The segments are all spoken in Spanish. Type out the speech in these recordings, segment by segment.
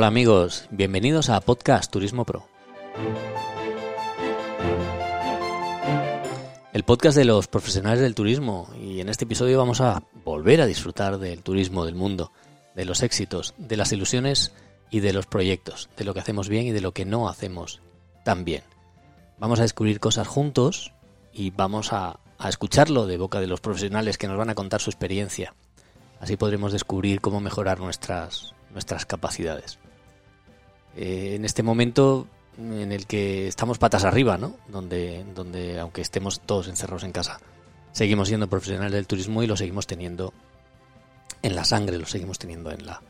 Hola amigos, bienvenidos a Podcast Turismo Pro. El podcast de los profesionales del turismo y en este episodio vamos a volver a disfrutar del turismo del mundo, de los éxitos, de las ilusiones y de los proyectos, de lo que hacemos bien y de lo que no hacemos tan bien. Vamos a descubrir cosas juntos y vamos a, a escucharlo de boca de los profesionales que nos van a contar su experiencia. Así podremos descubrir cómo mejorar nuestras, nuestras capacidades. Eh, en este momento en el que estamos patas arriba, ¿no? Donde, donde aunque estemos todos encerrados en casa, seguimos siendo profesionales del turismo y lo seguimos teniendo en la sangre, lo seguimos teniendo en la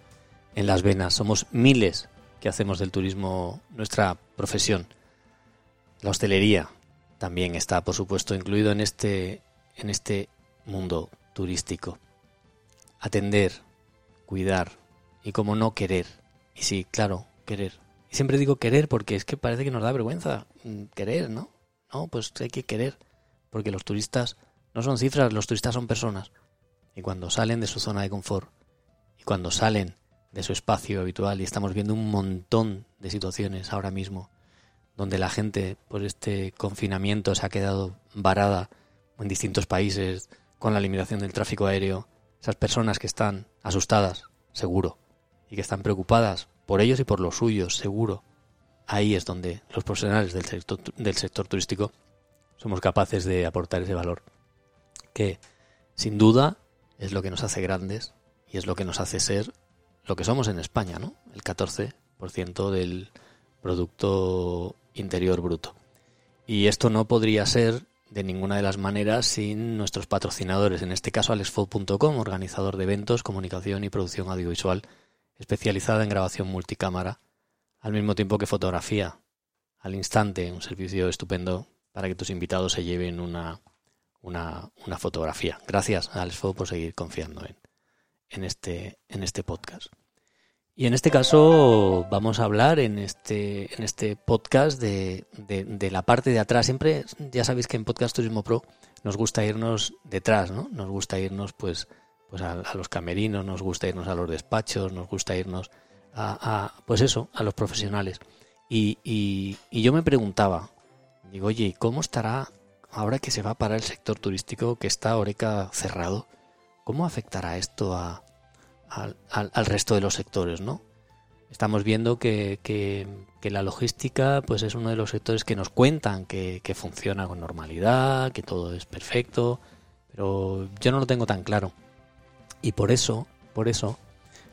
en las venas. Somos miles que hacemos del turismo nuestra profesión. La hostelería también está, por supuesto, incluido en este en este mundo turístico. Atender, cuidar y como no querer. Y sí, claro, querer. Y siempre digo querer porque es que parece que nos da vergüenza mm, querer, ¿no? No, pues hay que querer. Porque los turistas no son cifras, los turistas son personas. Y cuando salen de su zona de confort y cuando salen de su espacio habitual y estamos viendo un montón de situaciones ahora mismo donde la gente por este confinamiento se ha quedado varada en distintos países con la limitación del tráfico aéreo, esas personas que están asustadas, seguro, y que están preocupadas por ellos y por los suyos, seguro. Ahí es donde los profesionales del sector, turístico somos capaces de aportar ese valor, que sin duda es lo que nos hace grandes y es lo que nos hace ser lo que somos en España, ¿no? El 14% del Producto Interior Bruto. Y esto no podría ser de ninguna de las maneras sin nuestros patrocinadores, en este caso alexfo.com, organizador de eventos, comunicación y producción audiovisual especializada en grabación multicámara, al mismo tiempo que fotografía, al instante, un servicio estupendo para que tus invitados se lleven una, una, una fotografía. Gracias a Alexfo por seguir confiando en, en, este, en este podcast. Y en este caso vamos a hablar en este, en este podcast de, de, de, la parte de atrás. Siempre, ya sabéis que en Podcast Turismo Pro nos gusta irnos detrás, ¿no? Nos gusta irnos pues pues a, los camerinos, nos gusta irnos a los despachos, nos gusta irnos a, pues eso, a los profesionales. Y, y, y, yo me preguntaba, digo, oye, ¿cómo estará ahora que se va para el sector turístico, que está Oreca cerrado? ¿Cómo afectará esto a, al, resto de los sectores, no? Estamos viendo que, que, la logística pues es uno de los sectores que nos cuentan que funciona con normalidad, que todo es perfecto, pero yo no lo tengo tan claro. Y por eso, por eso,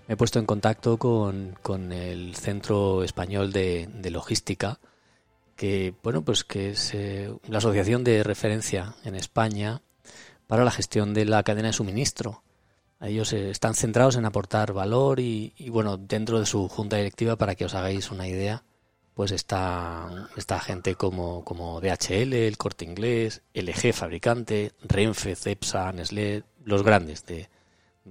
me he puesto en contacto con, con el Centro Español de, Logística, que, bueno, pues que es eh, la asociación de referencia en España para la gestión de la cadena de suministro. Ellos eh, están centrados en aportar valor y, y, bueno, dentro de su junta directiva, para que os hagáis una idea, pues está, está gente como, como DHL, el Corte Inglés, LG Fabricante, Renfe, Cepsa, Nestlé, los grandes de,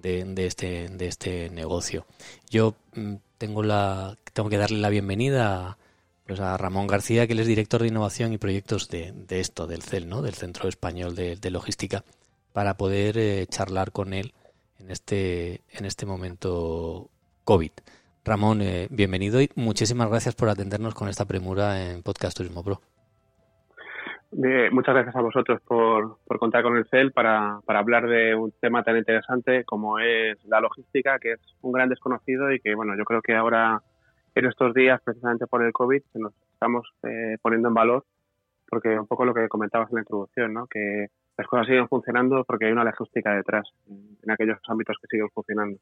de, este, de este negocio. Yo mm, tengo, la, tengo que darle la bienvenida a, pues a Ramón García, que él es director de innovación y proyectos de, de esto, del CEL, ¿no? del Centro Español de, de Logística, para poder eh, charlar con él en este, en este momento COVID. Ramón, eh, bienvenido y muchísimas gracias por atendernos con esta premura en Podcast Turismo Pro. Muchas gracias a vosotros por, contar con el CEL para, para, hablar de un tema tan interesante como es la logística, que es un gran desconocido y que, bueno, yo creo que ahora, en estos días, precisamente por el COVID, nos estamos eh, poniendo en valor, porque un poco lo que comentabas en la introducción, ¿no? que las cosas siguen funcionando porque hay una logística detrás, en aquellos ámbitos que siguen funcionando.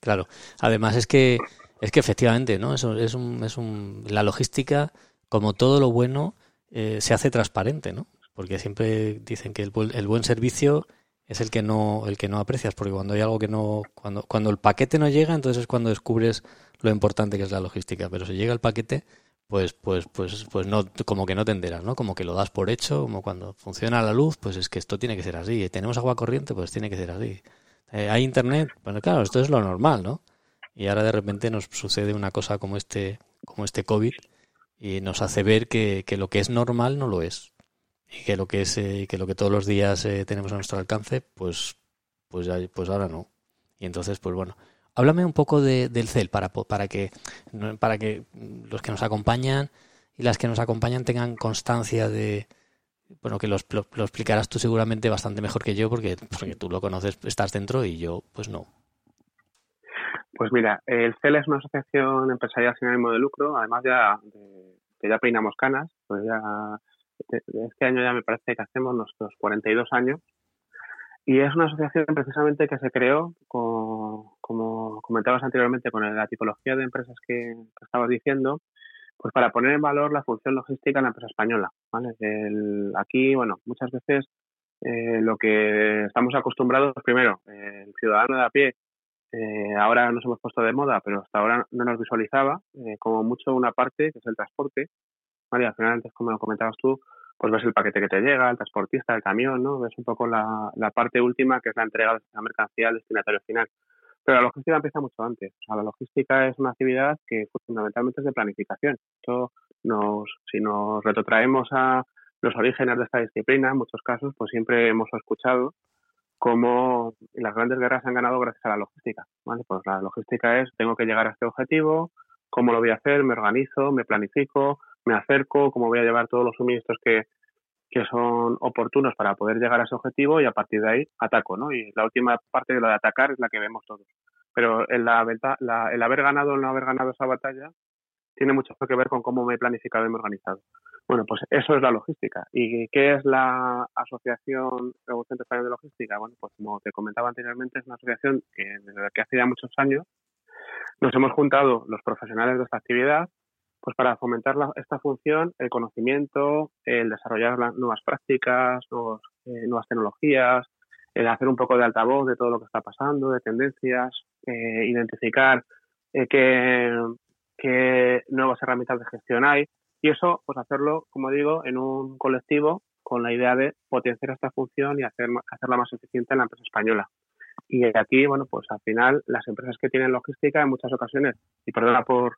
Claro, además es que, es que efectivamente, ¿no? Eso es un, es un, la logística, como todo lo bueno, eh, se hace transparente, ¿no? Porque siempre dicen que el, el, buen servicio es el que no el que no aprecias, porque cuando hay algo que no cuando cuando el paquete no llega, entonces es cuando descubres lo importante que es la logística, pero si llega el paquete, pues pues pues pues no como que no te enteras, ¿no? Como que lo das por hecho, como cuando funciona la luz, pues es que esto tiene que ser así. Tenemos agua corriente, pues tiene que ser así. Eh, hay internet, bueno, claro, esto es lo normal, ¿no? Y ahora de repente nos sucede una cosa como este como este COVID y nos hace ver que, que, lo que es normal no lo es y que lo que es eh, que lo que todos los días eh, tenemos a nuestro alcance pues pues ya, pues ahora no y entonces pues bueno háblame un poco del CEL para, para, que, para que los que nos acompañan y las que nos acompañan tengan constancia de, bueno, que lo, lo, explicarás tú seguramente bastante mejor que yo porque, porque, tú lo conoces, estás dentro y yo pues no. Pues mira, el CEL es una asociación empresarial sin ánimo de lucro, además ya que ya peinamos canas, pues ya este año ya me parece que hacemos nuestros 42 años y es una asociación precisamente que se creó, como comentabas anteriormente, con la tipología de empresas que, estabas diciendo, pues para poner en valor la función logística en la empresa española. ¿vale? aquí, bueno, muchas veces eh, lo que estamos acostumbrados, primero, el ciudadano de a pie, eh, ahora nos hemos puesto de moda, pero hasta ahora no nos visualizaba, eh, como mucho una parte, que es el transporte. ¿vale? al final, antes, como comentabas tú, pues ves el paquete que te llega, el transportista, el camión, ¿no? Ves un poco la, la parte última, que es la entrega de la mercancía al destinatario final. Pero la logística empieza mucho antes. O sea, la logística es una actividad que fundamentalmente es de planificación. Esto nos, si nos retrotraemos a los orígenes de esta disciplina, en muchos casos, pues siempre hemos escuchado cómo las grandes guerras se han ganado gracias a la logística. ¿vale? Pues la logística es, tengo que llegar a este objetivo, cómo lo voy a hacer, me organizo, me planifico, me acerco, cómo voy a llevar todos los suministros que, que son oportunos para poder llegar a ese objetivo y a partir de ahí ataco, ¿no? Y la última parte de lo de atacar es la que vemos todos. Pero en la, la, el haber ganado o no haber ganado esa batalla tiene mucho que ver con cómo me he planificado y me he organizado. Bueno, pues eso es la logística. ¿Y qué es la Asociación Centro Español de Logística? Bueno, pues como te comentaba anteriormente, es una asociación que desde que hace ya muchos años nos hemos juntado los profesionales de esta actividad pues para fomentar esta función, el conocimiento, el desarrollar las nuevas prácticas, eh, nuevas tecnologías, el hacer un poco de altavoz de todo lo que está pasando, de tendencias, eh, identificar eh, qué, qué, nuevas herramientas de gestión hay y eso, pues hacerlo, como digo, en un colectivo con la idea de potenciar esta función y hacer, hacerla más eficiente en la empresa española. Y aquí, bueno, pues al final las empresas que tienen logística en muchas ocasiones, y perdona por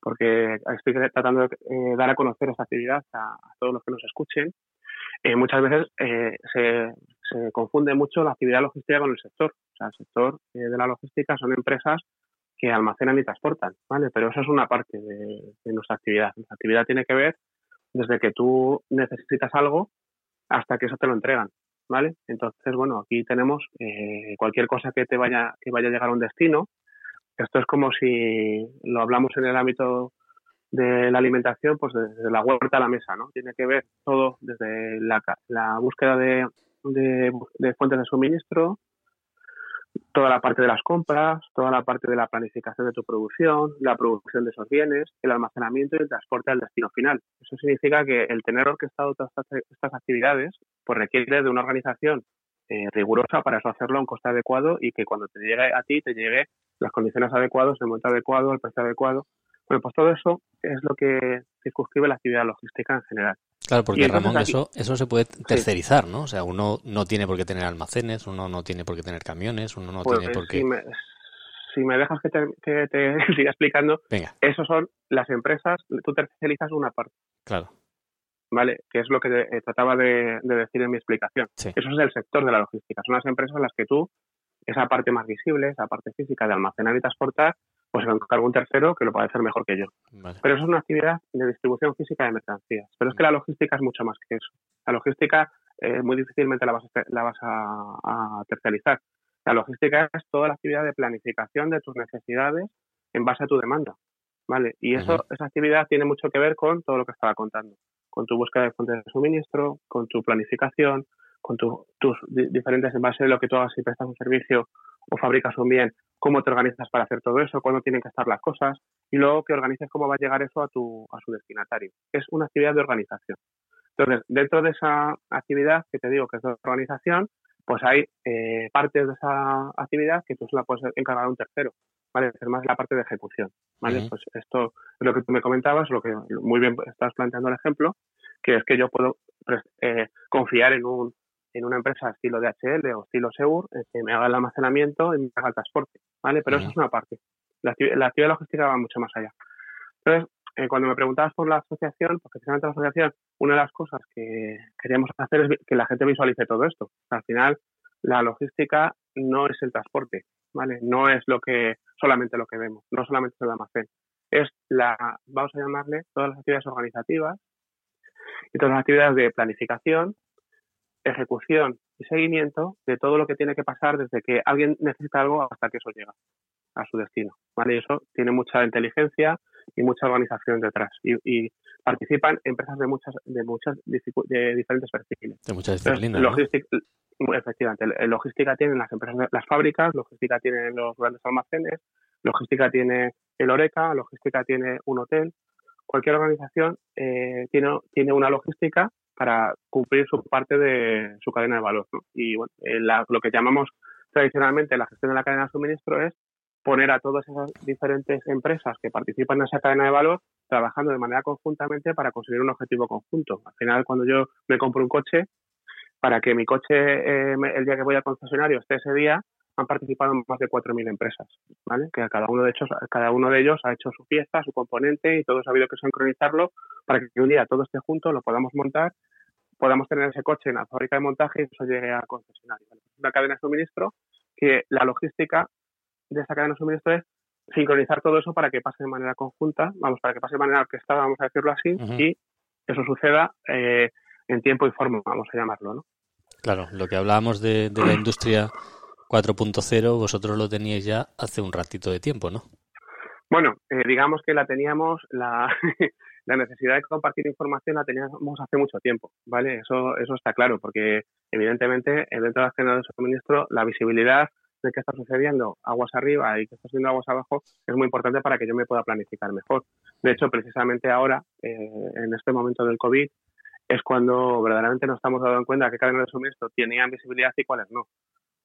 porque estoy tratando de eh, dar a conocer esta actividad a, todos los que nos escuchen. Eh, muchas veces eh, se, confunde mucho la actividad logística con el sector. O sea, el sector de la logística son empresas que almacenan y transportan, ¿vale? Pero eso es una parte de, nuestra actividad. Nuestra actividad tiene que ver desde que tú necesitas algo hasta que eso te lo entregan, ¿vale? Entonces, bueno, aquí tenemos cualquier cosa que te vaya que vaya a llegar a un destino, esto es como si lo hablamos en el ámbito de la alimentación, pues desde la huerta a la mesa, ¿no? Tiene que ver todo desde la, la búsqueda de, fuentes de suministro, toda la parte de las compras, toda la parte de la planificación de tu producción, la producción de esos bienes, el almacenamiento y el transporte al destino final. Eso significa que el tener orquestado todas estas, actividades pues requiere de una organización eh, rigurosa para eso hacerlo a un coste adecuado y que cuando te llegue a ti te llegue las condiciones adecuadas, el momento adecuado, el precio adecuado. Bueno, pues todo eso es lo que circunscribe la actividad logística en general. Claro, porque Ramón, eso, eso se puede tercerizar, ¿no? O sea, uno no tiene por qué tener almacenes, uno no tiene por qué tener camiones, uno no pues tiene por qué... Si me, dejas que te, siga explicando, Venga. esos son las empresas, tú tercerizas una parte. Claro. ¿Vale? Que es lo que eh, trataba de, decir en mi explicación. Eso es el sector de la logística. Son las empresas en las que tú esa parte más visible, esa parte física de almacenar y transportar, pues se lo encargo un tercero que lo puede hacer mejor que yo. Pero eso es una actividad de distribución física de mercancías. Pero es que la logística es mucho más que eso. La logística eh, muy difícilmente la vas, a, la vas a, terciarizar. La logística es toda la actividad de planificación de tus necesidades en base a tu demanda. ¿Vale? Y eso, esa actividad tiene mucho que ver con todo lo que estaba contando, con tu búsqueda de fuentes de suministro, con tu planificación, con tus diferentes, en base de lo que tú hagas, si prestas un servicio o fabricas un bien, cómo te organizas para hacer todo eso, cuándo tienen que estar las cosas y luego que organices cómo va a llegar eso a, tu, a su destinatario. Es una actividad de organización. Entonces, dentro de esa actividad que te digo que es de organización, pues hay eh, partes de esa actividad que tú se la puedes encargar a un tercero, ¿vale? Es más la parte de ejecución, ¿vale? Pues esto es lo que tú me comentabas, lo que muy bien estás planteando el ejemplo, que es que yo puedo pues, eh, confiar en un en una empresa estilo DHL o estilo Seur que me haga el almacenamiento y me haga el transporte, ¿vale? Pero eso es una parte. La, actividad logística va mucho más allá. Entonces, eh, cuando me preguntabas por la asociación, pues precisamente la asociación, una de las cosas que queríamos hacer es que la gente visualice todo esto. Al final, la logística no es el transporte, ¿vale? No es lo que solamente lo que vemos, no solamente es el almacén. Es la, vamos a llamarle, todas las actividades organizativas y todas las actividades de planificación, ejecución y seguimiento de todo lo que tiene que pasar desde que alguien necesita algo hasta que eso llega a su destino. ¿vale? Y eso tiene mucha inteligencia y mucha organización detrás. Y, participan empresas de muchas de muchas de diferentes perfiles. De muchas disciplinas. Logística, Efectivamente, logística tienen las empresas, las fábricas, logística tienen los grandes almacenes, logística tiene el Oreca, logística tiene un hotel. Cualquier organización eh, tiene, tiene una logística para cumplir su parte de su cadena de valor. Y bueno, eh, lo que llamamos tradicionalmente la gestión de la cadena de suministro es poner a todas esas diferentes empresas que participan en esa cadena de valor trabajando de manera conjuntamente para conseguir un objetivo conjunto. Al final, cuando yo me compro un coche, para que mi coche eh, el día que voy al concesionario esté ese día, han participado más de 4.000 empresas, ¿vale? Que cada uno de ellos, cada uno de ellos ha hecho su fiesta, su componente y todos ha habido que sincronizarlo para que un día todo esté junto, lo podamos montar, podamos tener ese coche en la fábrica de montaje y eso llegue al concesionario. Una cadena de suministro que la logística de esa cadena de suministro es sincronizar todo eso para que pase de manera conjunta, vamos, para que pase de manera orquestada, vamos a decirlo así, y eso suceda eh, en tiempo y forma, vamos a llamarlo, ¿no? Claro, lo que hablábamos de, la industria 4.0, vosotros lo teníais ya hace un ratito de tiempo, ¿no? Bueno, eh, digamos que la teníamos, la, la necesidad de compartir información la teníamos hace mucho tiempo, ¿vale? Eso, eso está claro, porque evidentemente dentro de la cadena de suministro la visibilidad de qué está sucediendo aguas arriba y qué está sucediendo aguas abajo es muy importante para que yo me pueda planificar mejor. De hecho, precisamente ahora, eh, en este momento del COVID, es cuando verdaderamente nos estamos dando cuenta qué cadenas de suministro tenían visibilidad y cuáles no.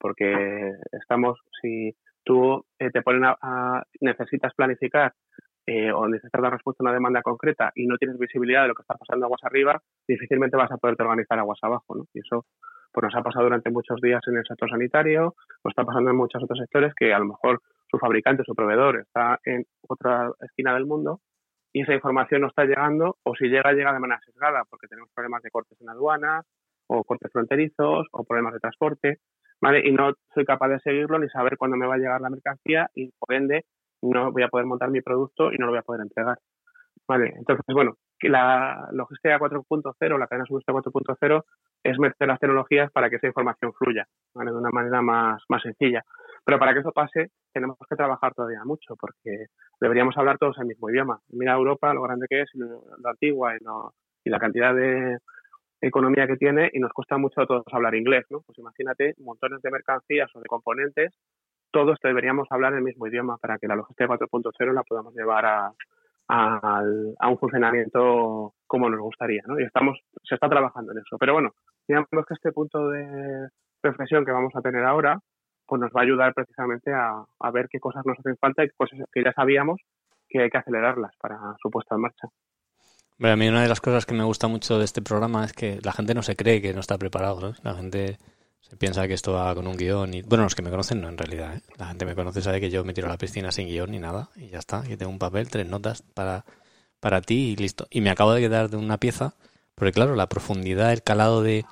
Porque estamos, si tú eh, te ponen a, necesitas planificar eh, o necesitas dar respuesta a una demanda concreta y no tienes visibilidad de lo que está pasando aguas arriba, difícilmente vas a poder organizar aguas abajo, ¿no? Y eso pues nos ha pasado durante muchos días en el sector sanitario, nos está pasando en muchos otros sectores que a lo mejor su fabricante, su proveedor está en otra esquina del mundo y esa información no está llegando o si llega, llega de manera sesgada porque tenemos problemas de cortes en aduanas o cortes fronterizos o problemas de transporte, ¿vale? Y no soy capaz de seguirlo ni saber cuándo me va a llegar la mercancía y por ende no voy a poder montar mi producto y no lo voy a poder entregar. ¿Vale? Entonces, bueno, la logística 4.0, la cadena suministro 4.0 es meter las tecnologías para que esa información fluya de una manera más, más sencilla. Pero para que eso pase, tenemos que trabajar todavía mucho, porque deberíamos hablar todos el mismo idioma. Mira Europa, lo grande que es, lo, antigua y, y la cantidad de economía que tiene, y nos cuesta mucho a todos hablar inglés, ¿no? Pues imagínate, montones de mercancías o de componentes, todos deberíamos hablar el mismo idioma para que la logística 4.0 la podamos llevar a, a, un funcionamiento como nos gustaría, ¿no? Y estamos, se está trabajando en eso. Pero bueno, digamos que este punto de reflexión que vamos a tener ahora, pues nos va a ayudar precisamente a, ver qué cosas nos hacen falta y cosas que ya sabíamos que hay que acelerarlas para su puesta en marcha. A mí una de las cosas que me gusta mucho de este programa es que la gente no se cree que no está preparado, ¿no? La gente se piensa que esto va con un guion y... Bueno, los que me conocen no, en realidad. ¿eh? La gente me conoce sabe que yo me tiro a la piscina sin guion ni nada y ya está. Aquí tengo un papel, tres notas para, para ti y listo. Y me acabo de quedar de una pieza, porque claro, la profundidad, el calado de,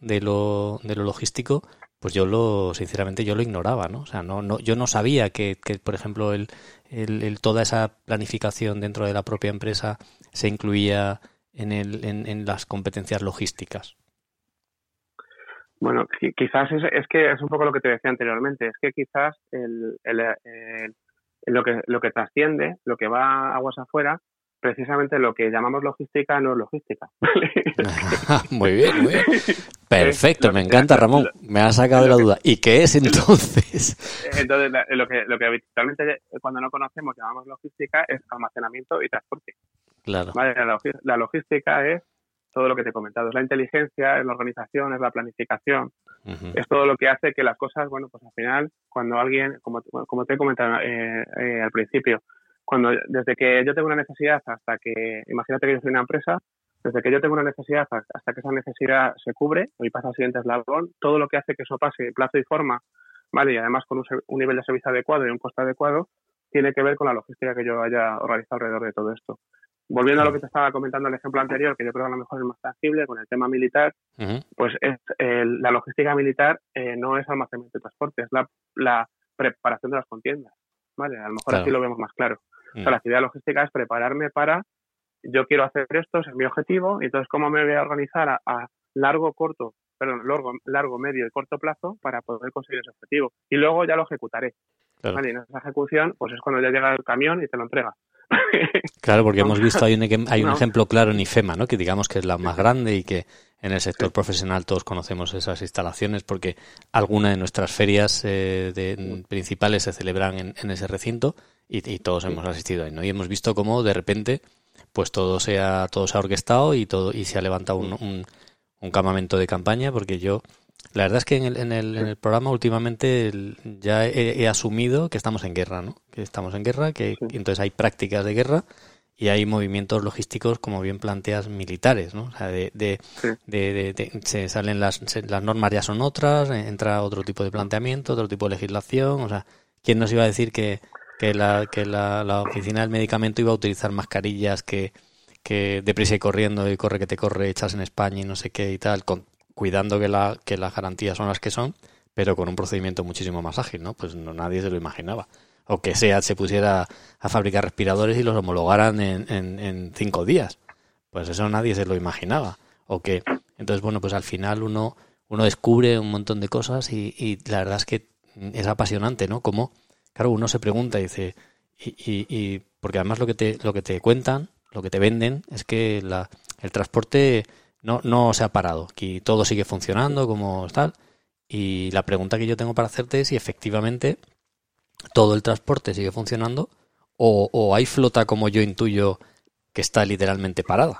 de, lo, de lo logístico, pues yo lo, sinceramente, yo lo ignoraba, ¿no? O sea, no, no, yo no sabía que, que por ejemplo, el, el, toda esa planificación dentro de la propia empresa se incluía en, el, en, en las competencias logísticas. Bueno, quizás es, es, que es un poco lo que te decía anteriormente, es que quizás el, el, lo, que, lo que trasciende, lo que va aguas afuera, precisamente lo que llamamos logística no es logística. muy bien, muy bien. Perfecto, me encanta Ramón, me ha sacado de la duda. ¿Y qué es entonces? Entonces, lo que, lo que habitualmente cuando no conocemos llamamos logística es almacenamiento y transporte. Claro. la logística es todo lo que te he comentado. Es la inteligencia, es la organización, es la planificación. Es todo lo que hace que las cosas, bueno, pues al final, cuando alguien, como, como te he comentado eh, eh, al principio, cuando desde que yo tengo una necesidad hasta que, imagínate que yo soy una empresa, desde que yo tengo una necesidad hasta que esa necesidad se cubre y pasa al siguiente eslabón, todo lo que hace que eso pase en plazo y forma, ¿vale? Y además con un, un nivel de servicio adecuado y un coste adecuado, tiene que ver con la logística que yo haya organizado alrededor de todo esto. Volviendo a lo que te estaba comentando el ejemplo anterior, que yo creo que a lo mejor es más tangible con el tema militar, pues es, la logística militar eh, no es almacenamiento de transporte, es la, preparación de las contiendas. ¿vale? A lo mejor así lo vemos más claro. O sea, mm. la actividad logística es prepararme para, yo quiero hacer esto, es mi objetivo, y entonces cómo me voy a organizar a, largo, corto, perdón, largo, largo, medio y corto plazo para poder conseguir ese objetivo. Y luego ya lo ejecutaré. ¿vale? Y en esa ejecución, pues es cuando ya llega el camión y te lo entrega. Claro, porque hemos visto, hay un, hay un ejemplo claro en IFEMA, ¿no? que digamos que es la más grande y que en el sector profesional todos conocemos esas instalaciones porque algunas de nuestras ferias eh, principales se celebran en, ese recinto y, todos hemos asistido ahí, ¿no? Y hemos visto cómo de repente pues todo se ha, todo se ha orquestado y todo y se ha levantado un, un, campamento de campaña porque yo la verdad es que en el, en el, en el programa últimamente ya he, asumido que estamos en guerra, ¿no? Que estamos en guerra, que entonces hay prácticas de guerra y hay movimientos logísticos, como bien planteas, militares, ¿no? O sea, de, de, de, se salen las, las normas ya son otras, entra otro tipo de planteamiento, otro tipo de legislación, o sea, ¿quién nos iba a decir que, que, la, que la, la oficina del medicamento iba a utilizar mascarillas que, que deprisa y corriendo y corre que te corre, echas en España y no sé qué y tal, con, cuidando que, la, que las garantías son las que son, pero con un procedimiento muchísimo más ágil, ¿no? Pues no, nadie se lo imaginaba o que SEAT se pusiera a fabricar respiradores y los homologaran en, en, cinco días. Pues eso nadie se lo imaginaba. O que, entonces, bueno, pues al final uno, uno descubre un montón de cosas y, y la verdad es que es apasionante, ¿no? Como, claro, uno se pregunta y dice, y, y, y, porque además lo que te, lo que te cuentan, lo que te venden, es que el transporte no, no se ha parado. Aquí todo sigue funcionando como tal. Y la pregunta que yo tengo para hacerte es si efectivamente todo el transporte sigue funcionando o, hay flota como yo intuyo que está literalmente parada?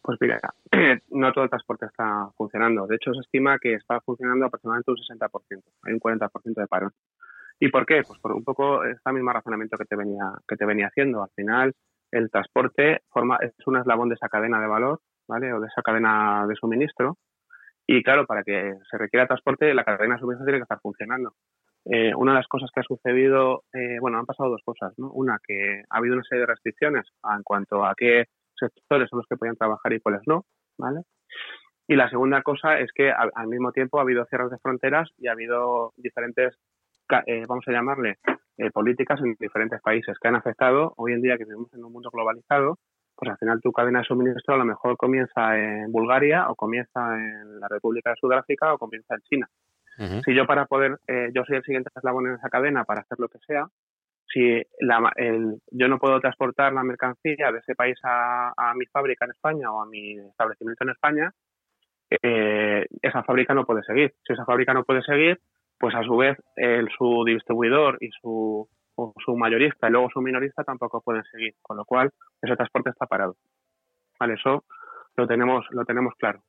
Pues mira, no todo el transporte está funcionando. De hecho, se estima que está funcionando aproximadamente un 60%. Hay un 40% de paro. ¿Y por qué? Pues por un poco este mismo razonamiento que te venía que te venía haciendo. Al final, el transporte forma es un eslabón de esa cadena de valor, ¿vale? O de esa cadena de suministro. Y claro, para que se requiera transporte, la cadena de suministro tiene que estar funcionando. Eh, una de las cosas que ha sucedido, eh, bueno, han pasado dos cosas, ¿no? Una, que ha habido una serie de restricciones en cuanto a qué sectores son los que podían trabajar y cuáles no, ¿vale? Y la segunda cosa es que al mismo tiempo ha habido cierres de fronteras y ha habido diferentes, eh, vamos a llamarle, políticas en diferentes países que han afectado, hoy en día que vivimos en un mundo globalizado, pues al final tu cadena de suministro a lo mejor comienza en Bulgaria o comienza en la República de Sudáfrica o comienza en China. Si yo para poder, eh, yo soy el siguiente eslabón en esa cadena para hacer lo que sea, si la, el, yo no puedo transportar la mercancía de ese país a, a mi fábrica en España o a mi establecimiento en España, eh, esa fábrica no puede seguir. Si esa fábrica no puede seguir, pues a su vez el, su distribuidor y su, su mayorista y luego su minorista tampoco pueden seguir, con lo cual ese transporte está parado. Vale, eso lo tenemos, lo tenemos claro.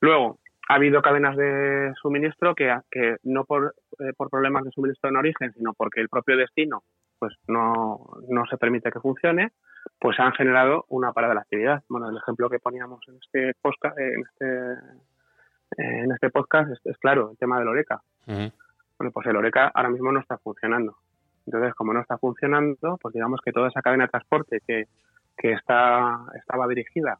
Luego, ha habido cadenas de suministro que, que no por, eh, por problemas de suministro en origen, sino porque el propio destino pues no, no se permite que funcione, pues han generado una parada de la actividad. Bueno, el ejemplo que poníamos en este podcast, en este, en este podcast es, claro, el tema del Oreca. Bueno, pues el Oreca ahora mismo no está funcionando. Entonces, como no está funcionando, pues digamos que toda esa cadena de transporte que, que está, estaba dirigida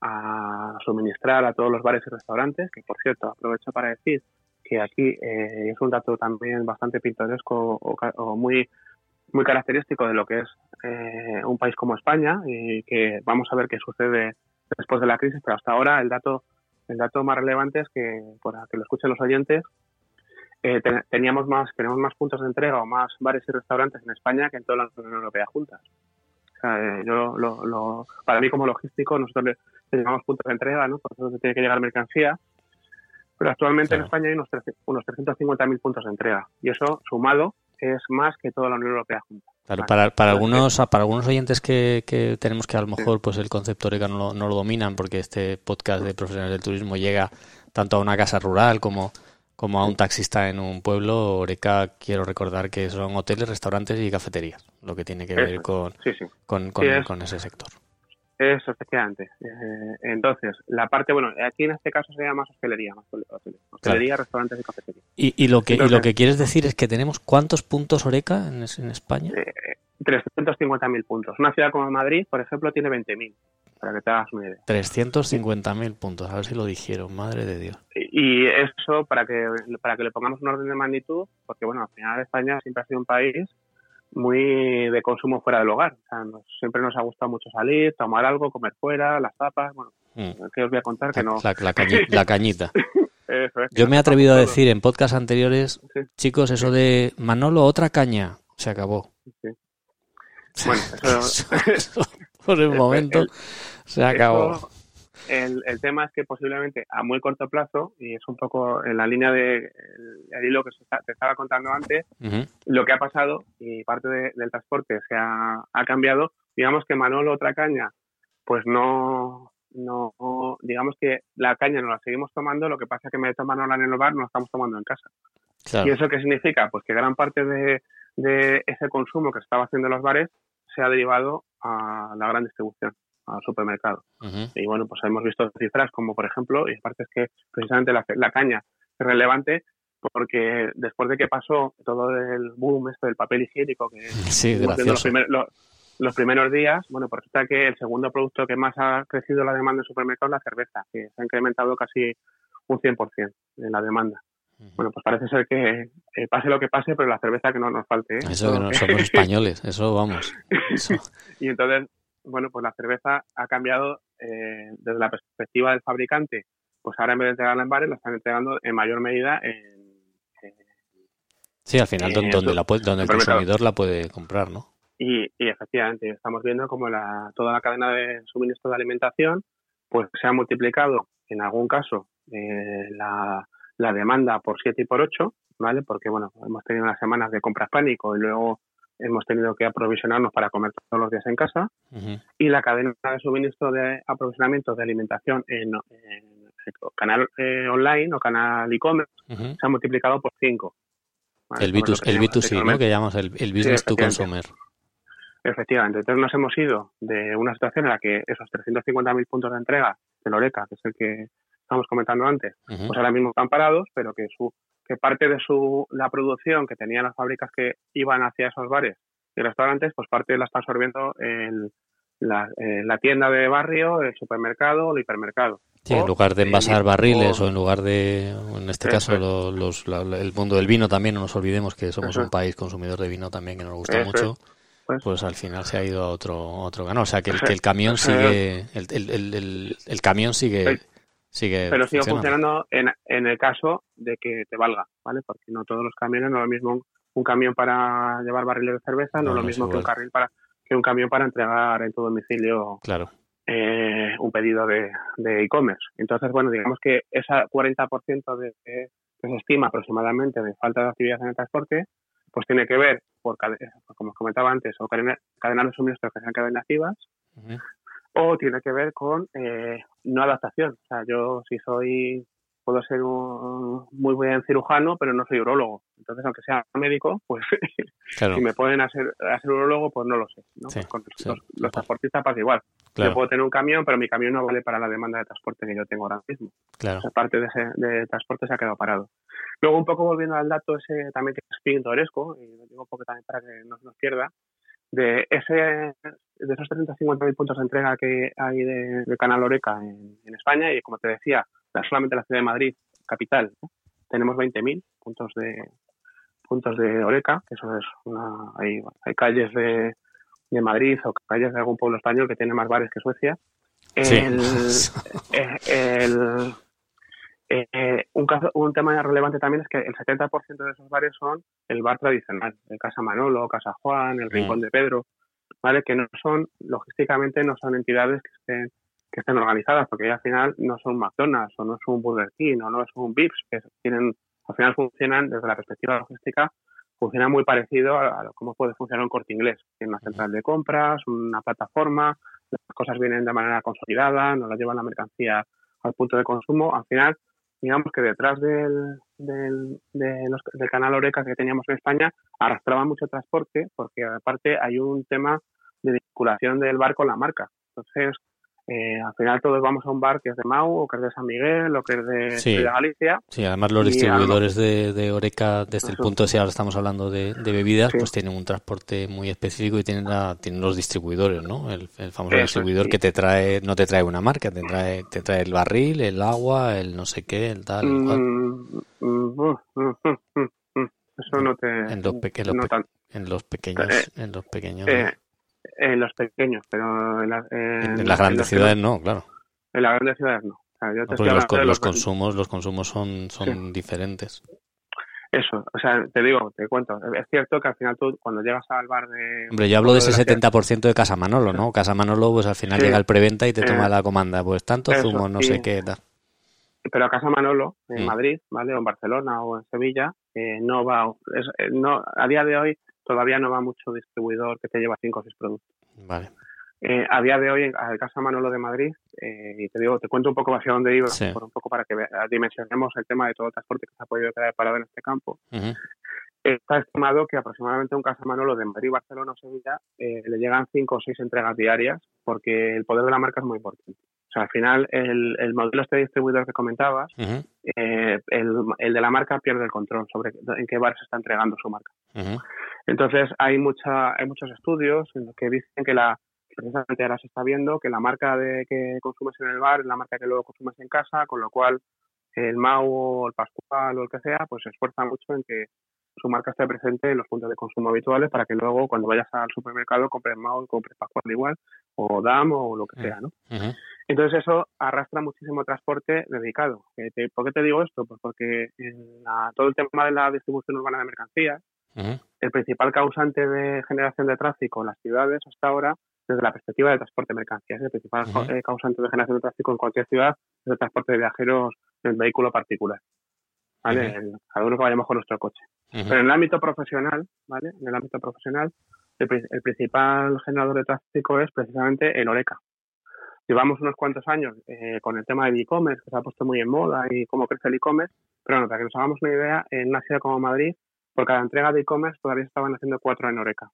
a suministrar a todos los bares y restaurantes, que por cierto aprovecho para decir que aquí eh, es un dato también bastante pintoresco o, muy muy característico de lo que es eh, un país como España y que vamos a ver qué sucede después de la crisis, pero hasta ahora el dato el dato más relevante es que, para que lo escuchen los oyentes, eh, teníamos más tenemos más puntos de entrega o más bares y restaurantes en España que en toda la Unión Europea juntas. yo lo, para mí como logístico nosotros llamamos puntos de entrega, ¿no? Por eso se tiene que llegar mercancía. Pero actualmente en España hay unos, unos 350.000 puntos de entrega. Y eso, sumado, es más que toda la Unión Europea junta. Claro, para, para algunos para algunos oyentes que, que tenemos que a lo mejor pues el concepto Oreca no lo, no lo dominan porque este podcast de profesionales del turismo llega tanto a una casa rural como, como a un taxista en un pueblo. Oreca quiero recordar que son hoteles, restaurantes y cafeterías, lo que tiene que ver con, con, con ese sector. Eso, efectivamente. Eh, entonces, la parte, bueno, aquí en este caso se llama más hostelería, más hostelería, restaurantes y cafetería. ¿Y, y lo que, y lo que quieres decir es que tenemos cuántos puntos Oreca en, España? Eh, 350.000 puntos. Una ciudad como Madrid, por ejemplo, tiene 20.000. para que te hagas una idea. 350.000 puntos, a ver si lo dijeron, madre de Dios. Y, eso, para que, para que le pongamos un orden de magnitud, porque bueno, al final España siempre ha sido un país muy de consumo fuera del hogar. O sea, siempre nos ha gustado mucho salir, tomar algo, comer fuera, las tapas, bueno, mm. que os voy a contar que no. La, cañita. Yo me he atrevido a decir en podcast anteriores, chicos, eso de Manolo, otra caña, se acabó. Bueno, eso, por el momento se acabó. El, el, tema es que posiblemente a muy corto plazo, y es un poco en la línea de el, hilo que te estaba contando antes, lo que ha pasado y parte del transporte se ha, ha, cambiado, digamos que Manolo otra caña, pues no, no, digamos que la caña no la seguimos tomando, lo que pasa es que me de tomarla en el bar, no la estamos tomando en casa. ¿Y eso qué significa? Pues que gran parte de, de ese consumo que se estaba haciendo en los bares se ha derivado a la gran distribución al supermercado. Y bueno, pues hemos visto cifras como, por ejemplo, y aparte es que precisamente la, la caña es relevante porque después de que pasó todo el boom esto del papel higiénico que sí, los, los, primeros días, bueno, pues está que el segundo producto que más ha crecido la demanda en supermercados es la cerveza, que se ha incrementado casi un 100% en la demanda. Bueno, pues parece ser que pase lo que pase, pero la cerveza que no nos falte. ¿eh? Eso que no somos españoles, eso vamos. y entonces bueno, pues la cerveza ha cambiado eh, desde la perspectiva del fabricante. Pues ahora en vez de entregarla en bares, la están entregando en mayor medida en. sí, al final donde, la donde el consumidor la puede comprar, ¿no? Y, y efectivamente, estamos viendo como la, toda la cadena de suministro de alimentación pues se ha multiplicado en algún caso eh, la, la demanda por 7 y por 8, ¿vale? Porque, bueno, hemos tenido unas semanas de compras pánico y luego hemos tenido que aprovisionarnos para comer todos los días en casa y la cadena de suministro de aprovisionamiento de alimentación en, canal eh, online o canal e-commerce se ha multiplicado por 5. El, B2, el B2C, ¿no? Que llamamos el, business to consumer. Efectivamente. Entonces nos hemos ido de una situación en la que esos 350.000 puntos de entrega de Loreca, que es el que estamos comentando antes, pues ahora mismo están parados, pero que su que parte de su, la producción que tenían las fábricas que iban hacia esos bares y restaurantes, pues parte la está absorbiendo en la, la tienda de barrio, el supermercado o el hipermercado. Sí, en lugar de envasar barriles o, en lugar de, en este caso, los, el mundo del vino también, no nos olvidemos que somos un país consumidor de vino también que nos gusta mucho. Pues, pues, al final se ha ido a otro otro O sea, que el, que el camión sigue, el, el, el, el camión sigue pero sigue funcionando, en, en, el caso de que te valga, ¿vale? Porque no todos los camiones, no es lo mismo un, camión para llevar barriles de cerveza, no, es lo mismo que un carril para que un camión para entregar en tu domicilio claro. eh, un pedido de e-commerce. Entonces, bueno, digamos que ese 40% de, que se estima aproximadamente de falta de actividad en el transporte, pues tiene que ver, por, como os comentaba antes, o cadenas de suministro que se han quedado inactivas, o tiene que ver con eh, no adaptación. O sea, yo si soy, puedo ser un muy buen cirujano, pero no soy urologo. Entonces, aunque sea médico, pues si me pueden hacer, hacer urologo, pues no lo sé. ¿no? Pues con los, transportistas pasa igual. Yo puedo tener un camión, pero mi camión no vale para la demanda de transporte que yo tengo ahora mismo. Claro. Esa parte de, ese, de transporte se ha quedado parado. Luego, un poco volviendo al dato ese también que es pintoresco, y lo digo un poco también para que no se nos pierda, de ese de esos 350.000 puntos de entrega que hay de, Canal Oreca en, España y como te decía, solamente la ciudad de Madrid, capital, tenemos 20.000 puntos de puntos de Oreca, que eso es una, hay, hay calles de, de, Madrid o calles de algún pueblo español que tiene más bares que Suecia. El, el, eh, un, caso, un tema relevante también es que el 70% de esos bares son el bar tradicional, el Casa Manolo, Casa Juan, el Rincón mm. de Pedro, ¿vale? Que no son, logísticamente, no son entidades que estén, que estén organizadas, porque al final no son McDonald's, o no son Burger King, o no son Vips, que tienen, al final funcionan, desde la perspectiva logística, funcionan muy parecido a, cómo puede funcionar un corte inglés. Tiene una central de compras, una plataforma, las cosas vienen de manera consolidada, no las llevan la mercancía al punto de consumo. Al final, digamos que detrás del, del, canal Oreca que teníamos en España arrastraba mucho transporte porque aparte hay un tema de vinculación del bar con la marca. Entonces, eh, al final todos vamos a un bar que es de Mau, o que es de San Miguel, o que es de, Galicia. Sí, además los distribuidores de, de, Oreca, desde el punto de si ahora estamos hablando de, bebidas, pues tienen un transporte muy específico y tienen, la, tienen los distribuidores, ¿no? El, famoso distribuidor que te trae, no te trae una marca, te trae, te trae el barril, el agua, el no sé qué, el tal, el mm, mm, mm, Eso no te... En los, pequeños, en los pequeños, eh, en los pequeños. Eh, en los pequeños, pero en, las grandes ciudades no, claro. En las grandes ciudades no. los, consumos, los consumos son, son diferentes. Eso, o sea, te digo, te cuento, es cierto que al final tú cuando llegas al bar de... Hombre, yo hablo de ese 70% de Casa Manolo, ¿no? Casa Manolo, pues al final llega el preventa y te toma eh, la comanda, pues tanto zumo, no sé qué, tal. Pero a Casa Manolo, en mm. Madrid, ¿vale? O en Barcelona o en Sevilla, eh, no va, eh, no, a día de hoy todavía no va mucho distribuidor que te lleva cinco o seis productos. Vale. Eh, a día de hoy, en la Casa Manolo de Madrid, eh, y te digo, te cuento un poco hacia dónde iba, por un poco para que dimensionemos el tema de todo el transporte que se ha podido quedar parado en este campo. Está estimado que aproximadamente un Casa Manolo de Madrid, Barcelona o Sevilla eh, le llegan cinco o seis entregas diarias porque el poder de la marca es muy importante. O sea, al final, el, el modelo este distribuidor que comentabas, el, el, de la marca pierde el control sobre en qué bar se está entregando su marca. Entonces, hay, mucha, hay muchos estudios en los que dicen que la, precisamente ahora se está viendo que la marca de que consumes en el bar es la marca que luego consumes en casa, con lo cual el Mau o el Pascual o el que sea, pues se esfuerza mucho en que su marca esté presente en los puntos de consumo habituales para que luego cuando vayas al supermercado compres Mau, compres Pascual igual, o DAM o lo que sea, ¿no? Entonces eso arrastra muchísimo transporte dedicado. ¿Por qué te digo esto? Pues porque en todo el tema de la distribución urbana de mercancías, el principal causante de generación de tráfico en las ciudades hasta ahora, desde la perspectiva del transporte de mercancías, el principal eh, causante de generación de tráfico en cualquier ciudad es el transporte de viajeros en vehículo particular. ¿Vale? cada uno que vayamos con nuestro coche. Pero en el ámbito profesional, ¿vale? En el ámbito profesional, el, principal generador de tráfico es precisamente el Oreca. Llevamos unos cuantos años eh, con el tema del e-commerce, que se ha puesto muy en moda y cómo crece el e-commerce, pero bueno, para que nos hagamos una idea, en una ciudad como Madrid, por cada entrega de e-commerce todavía estaban haciendo cuatro en Oreca.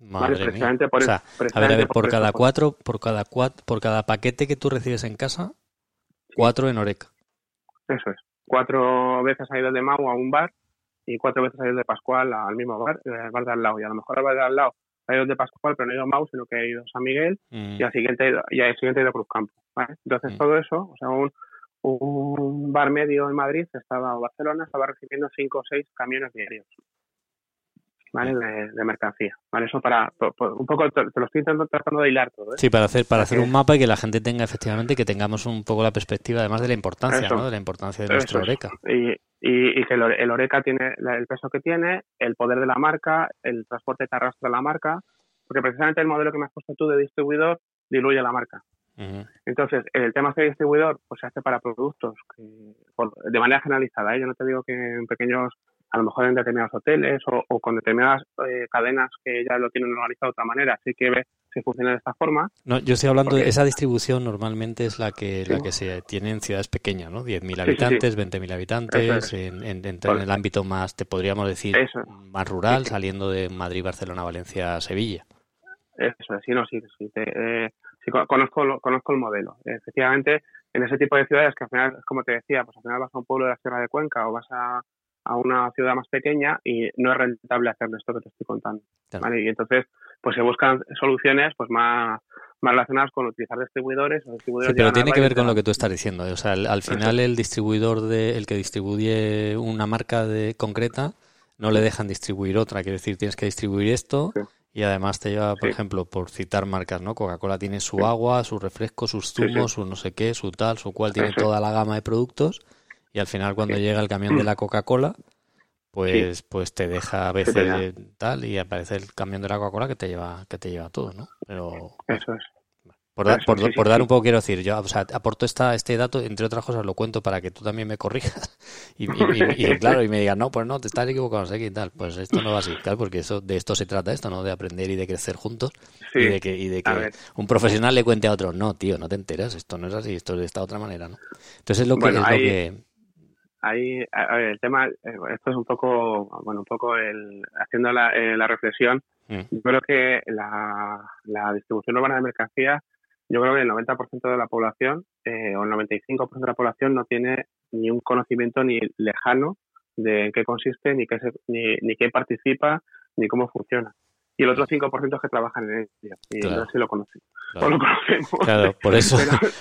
Madre mía. Por o sea, a ver, a ver, por, cada cuatro, por cada cuatro, por cada paquete que tú recibes en casa, cuatro en Oreca. Eso es. Cuatro veces ha ido de Mau a un bar y cuatro veces ha ido de Pascual al mismo bar, el bar de al lado. Y a lo mejor el bar de al lado ha ido de Pascual, pero no ha ido a Mau, sino que ha ido a San Miguel mm. y al siguiente, y al siguiente ha ido a Cruzcampo. ¿vale? Entonces mm. todo eso, o sea, un, un bar medio en Madrid estaba, o Barcelona estaba recibiendo cinco o seis camiones diarios. ¿Vale? De, mercancía. ¿vale? Eso para, un poco, te, lo estoy tratando de hilar todo. ¿eh? Sí, para hacer, para hacer un mapa y que la gente tenga efectivamente, que tengamos un poco la perspectiva, además de la importancia, ¿no? De la importancia de nuestro Oreca. Y, y, que el, Oreca tiene el peso que tiene, el poder de la marca, el transporte que arrastra la marca, porque precisamente el modelo que me has puesto tú de distribuidor diluye la marca. Entonces, el tema de distribuidor pues se hace para productos que, de manera generalizada. ¿eh? Yo no te digo que en pequeños, a lo mejor en determinados hoteles o, con determinadas eh, cadenas que ya lo tienen organizado de otra manera, así que si funciona de esta forma. No, yo estoy hablando de esa distribución normalmente es la que la que se tiene en ciudades pequeñas, ¿no? 10.000 habitantes, 20.000 habitantes, en, en, en, el ámbito más, te podríamos decir, más rural, saliendo de Madrid, Barcelona, Valencia, Sevilla. Eso, sí, no, sí, sí. eh, sí, conozco, conozco el modelo. Efectivamente, en ese tipo de ciudades que al final, como te decía, pues al final vas a un pueblo de la Sierra de Cuenca o vas a, a una ciudad más pequeña y no es rentable hacer esto que te estoy contando. Y entonces, pues se buscan soluciones pues más, más relacionadas con utilizar distribuidores. O distribuidores sí, pero tiene que ver con lo que tú estás diciendo. O sea, al, final el distribuidor, de, el que distribuye una marca de concreta, no le dejan distribuir otra. Quiere decir, tienes que distribuir esto y además te lleva, por ejemplo, por citar marcas, ¿no? Coca-Cola tiene su agua, su refresco, sus zumos, su no sé qué, su tal, su cual, tiene toda la gama de productos. Y al final, cuando llega el camión de la Coca-Cola, pues, pues te deja a veces tal y aparece el camión de la Coca-Cola que te lleva, que te lleva todo, ¿no? Pero, Eso es. Por, por, dar un poco, quiero decir, yo o sea, aporto esta, este dato, entre otras cosas lo cuento para que tú también me corrijas y, claro, y me digas, no, pues no, te estás equivocando, sé qué tal. Pues esto no va así, claro, porque eso de esto se trata esto, ¿no? De aprender y de crecer juntos y de que, y de que un profesional le cuente a otro, no, tío, no te enteras, esto no es así, esto es de esta otra manera, ¿no? Entonces es lo que... es lo que... Ahí, a ver, el tema, eh, esto es un poco, bueno, un poco el, haciendo la, eh, la reflexión, mm. yo creo que la, la distribución urbana de mercancías yo creo que el 90% de la población eh, o el 95% de la población no tiene ni un conocimiento ni lejano de qué consiste, ni qué, ni, ni qué participa, ni cómo funciona y el otro 5% es que trabajan en ella. Y no sé si lo conocen. O lo conocemos. Claro, por eso,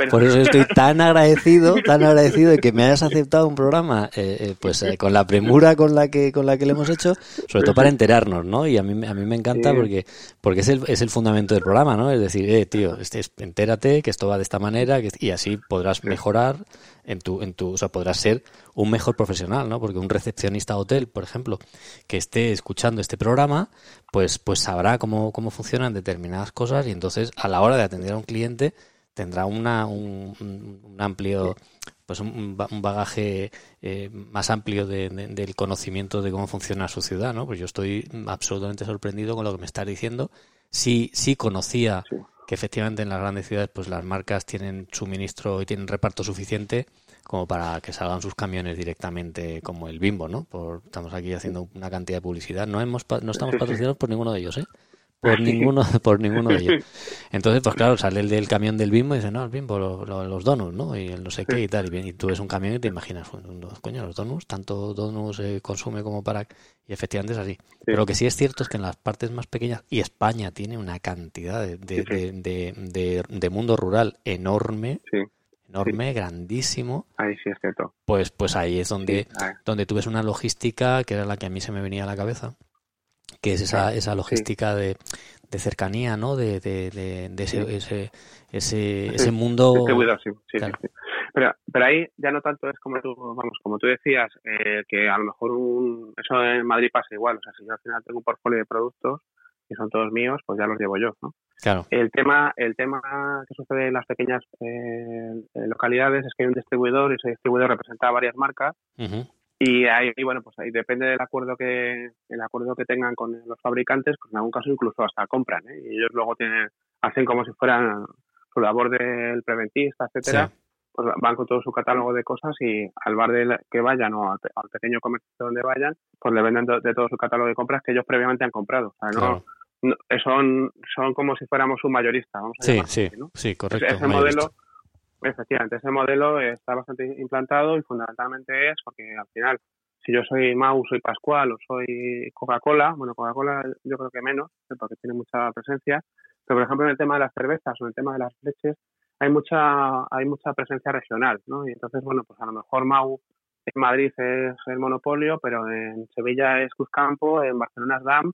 por eso estoy tan agradecido, tan agradecido de que me hayas aceptado un programa, eh, eh pues eh, con la premura con la que con la que le hemos hecho, sobre todo para enterarnos, ¿no? Y a mí a mí me encanta porque porque es el, es el fundamento del programa, ¿no? Es decir, eh, tío, este, entérate que esto va de esta manera y así podrás mejorar en tu, en tu, o sea, podrás ser un mejor profesional, ¿no? Porque un recepcionista hotel, por ejemplo, que esté escuchando este programa, pues, pues sabrá cómo, cómo funcionan determinadas cosas y entonces a la hora de atender a un cliente tendrá una, un, un amplio, pues un, bagaje eh, más amplio de, del conocimiento de cómo funciona su ciudad, ¿no? Pues yo estoy absolutamente sorprendido con lo que me estás diciendo. Sí, sí conocía que efectivamente en las grandes ciudades pues las marcas tienen suministro y tienen reparto suficiente como para que salgan sus camiones directamente como el Bimbo, ¿no? Por, estamos aquí haciendo una cantidad de publicidad. No hemos no estamos patrocinados por ninguno de ellos, ¿eh? Por ninguno, por ninguno de ellos. Entonces, pues claro, sale el del camión del Bimbo y dice, no, el Bimbo, los donuts, ¿no? Y el no sé qué y tal. Y, tú ves un camión y te imaginas, coño, los donuts, tanto donuts se consume como para... Y efectivamente es así. Pero lo que sí es cierto es que en las partes más pequeñas, y España tiene una cantidad de, de, de, mundo rural enorme, enorme, grandísimo. Ahí sí es cierto. Pues, pues ahí es donde, donde tú ves una logística que era la que a mí se me venía a la cabeza que es esa, esa logística de, de, cercanía, ¿no? De, de, de ese, ese, ese, ese, mundo. sí, sí, Pero, pero ahí ya no tanto es como tú, vamos, como tú decías, eh, que a lo mejor un, eso en Madrid pasa igual. O sea, si yo al final tengo un portfolio de productos que son todos míos, pues ya los llevo yo, ¿no? Claro. El tema, el tema que sucede en las pequeñas eh, localidades es que hay un distribuidor y ese distribuidor representa varias marcas y ahí, bueno, pues ahí depende del acuerdo que el acuerdo que tengan con los fabricantes, pues en algún caso incluso hasta compran, ¿eh? Y ellos luego tienen hacen como si fueran su labor del preventista, etcétera, pues van con todo su catálogo de cosas y al bar de que vayan o al, pequeño comercio donde vayan, pues le venden de, todo su catálogo de compras que ellos previamente han comprado. O sea, no, son, son como si fuéramos un mayorista, vamos a sí, sí, sí, correcto. Ese modelo, Efectivamente, ese modelo está bastante implantado y fundamentalmente es porque al final, si yo soy Mau, soy Pascual o soy Coca-Cola, bueno, Coca-Cola yo creo que menos, ¿eh? porque tiene mucha presencia, pero por ejemplo en el tema de las cervezas o en el tema de las leches hay mucha hay mucha presencia regional, ¿no? Y entonces, bueno, pues a lo mejor Mau en Madrid es el monopolio, pero en Sevilla es Cruzcampo, en Barcelona es DAM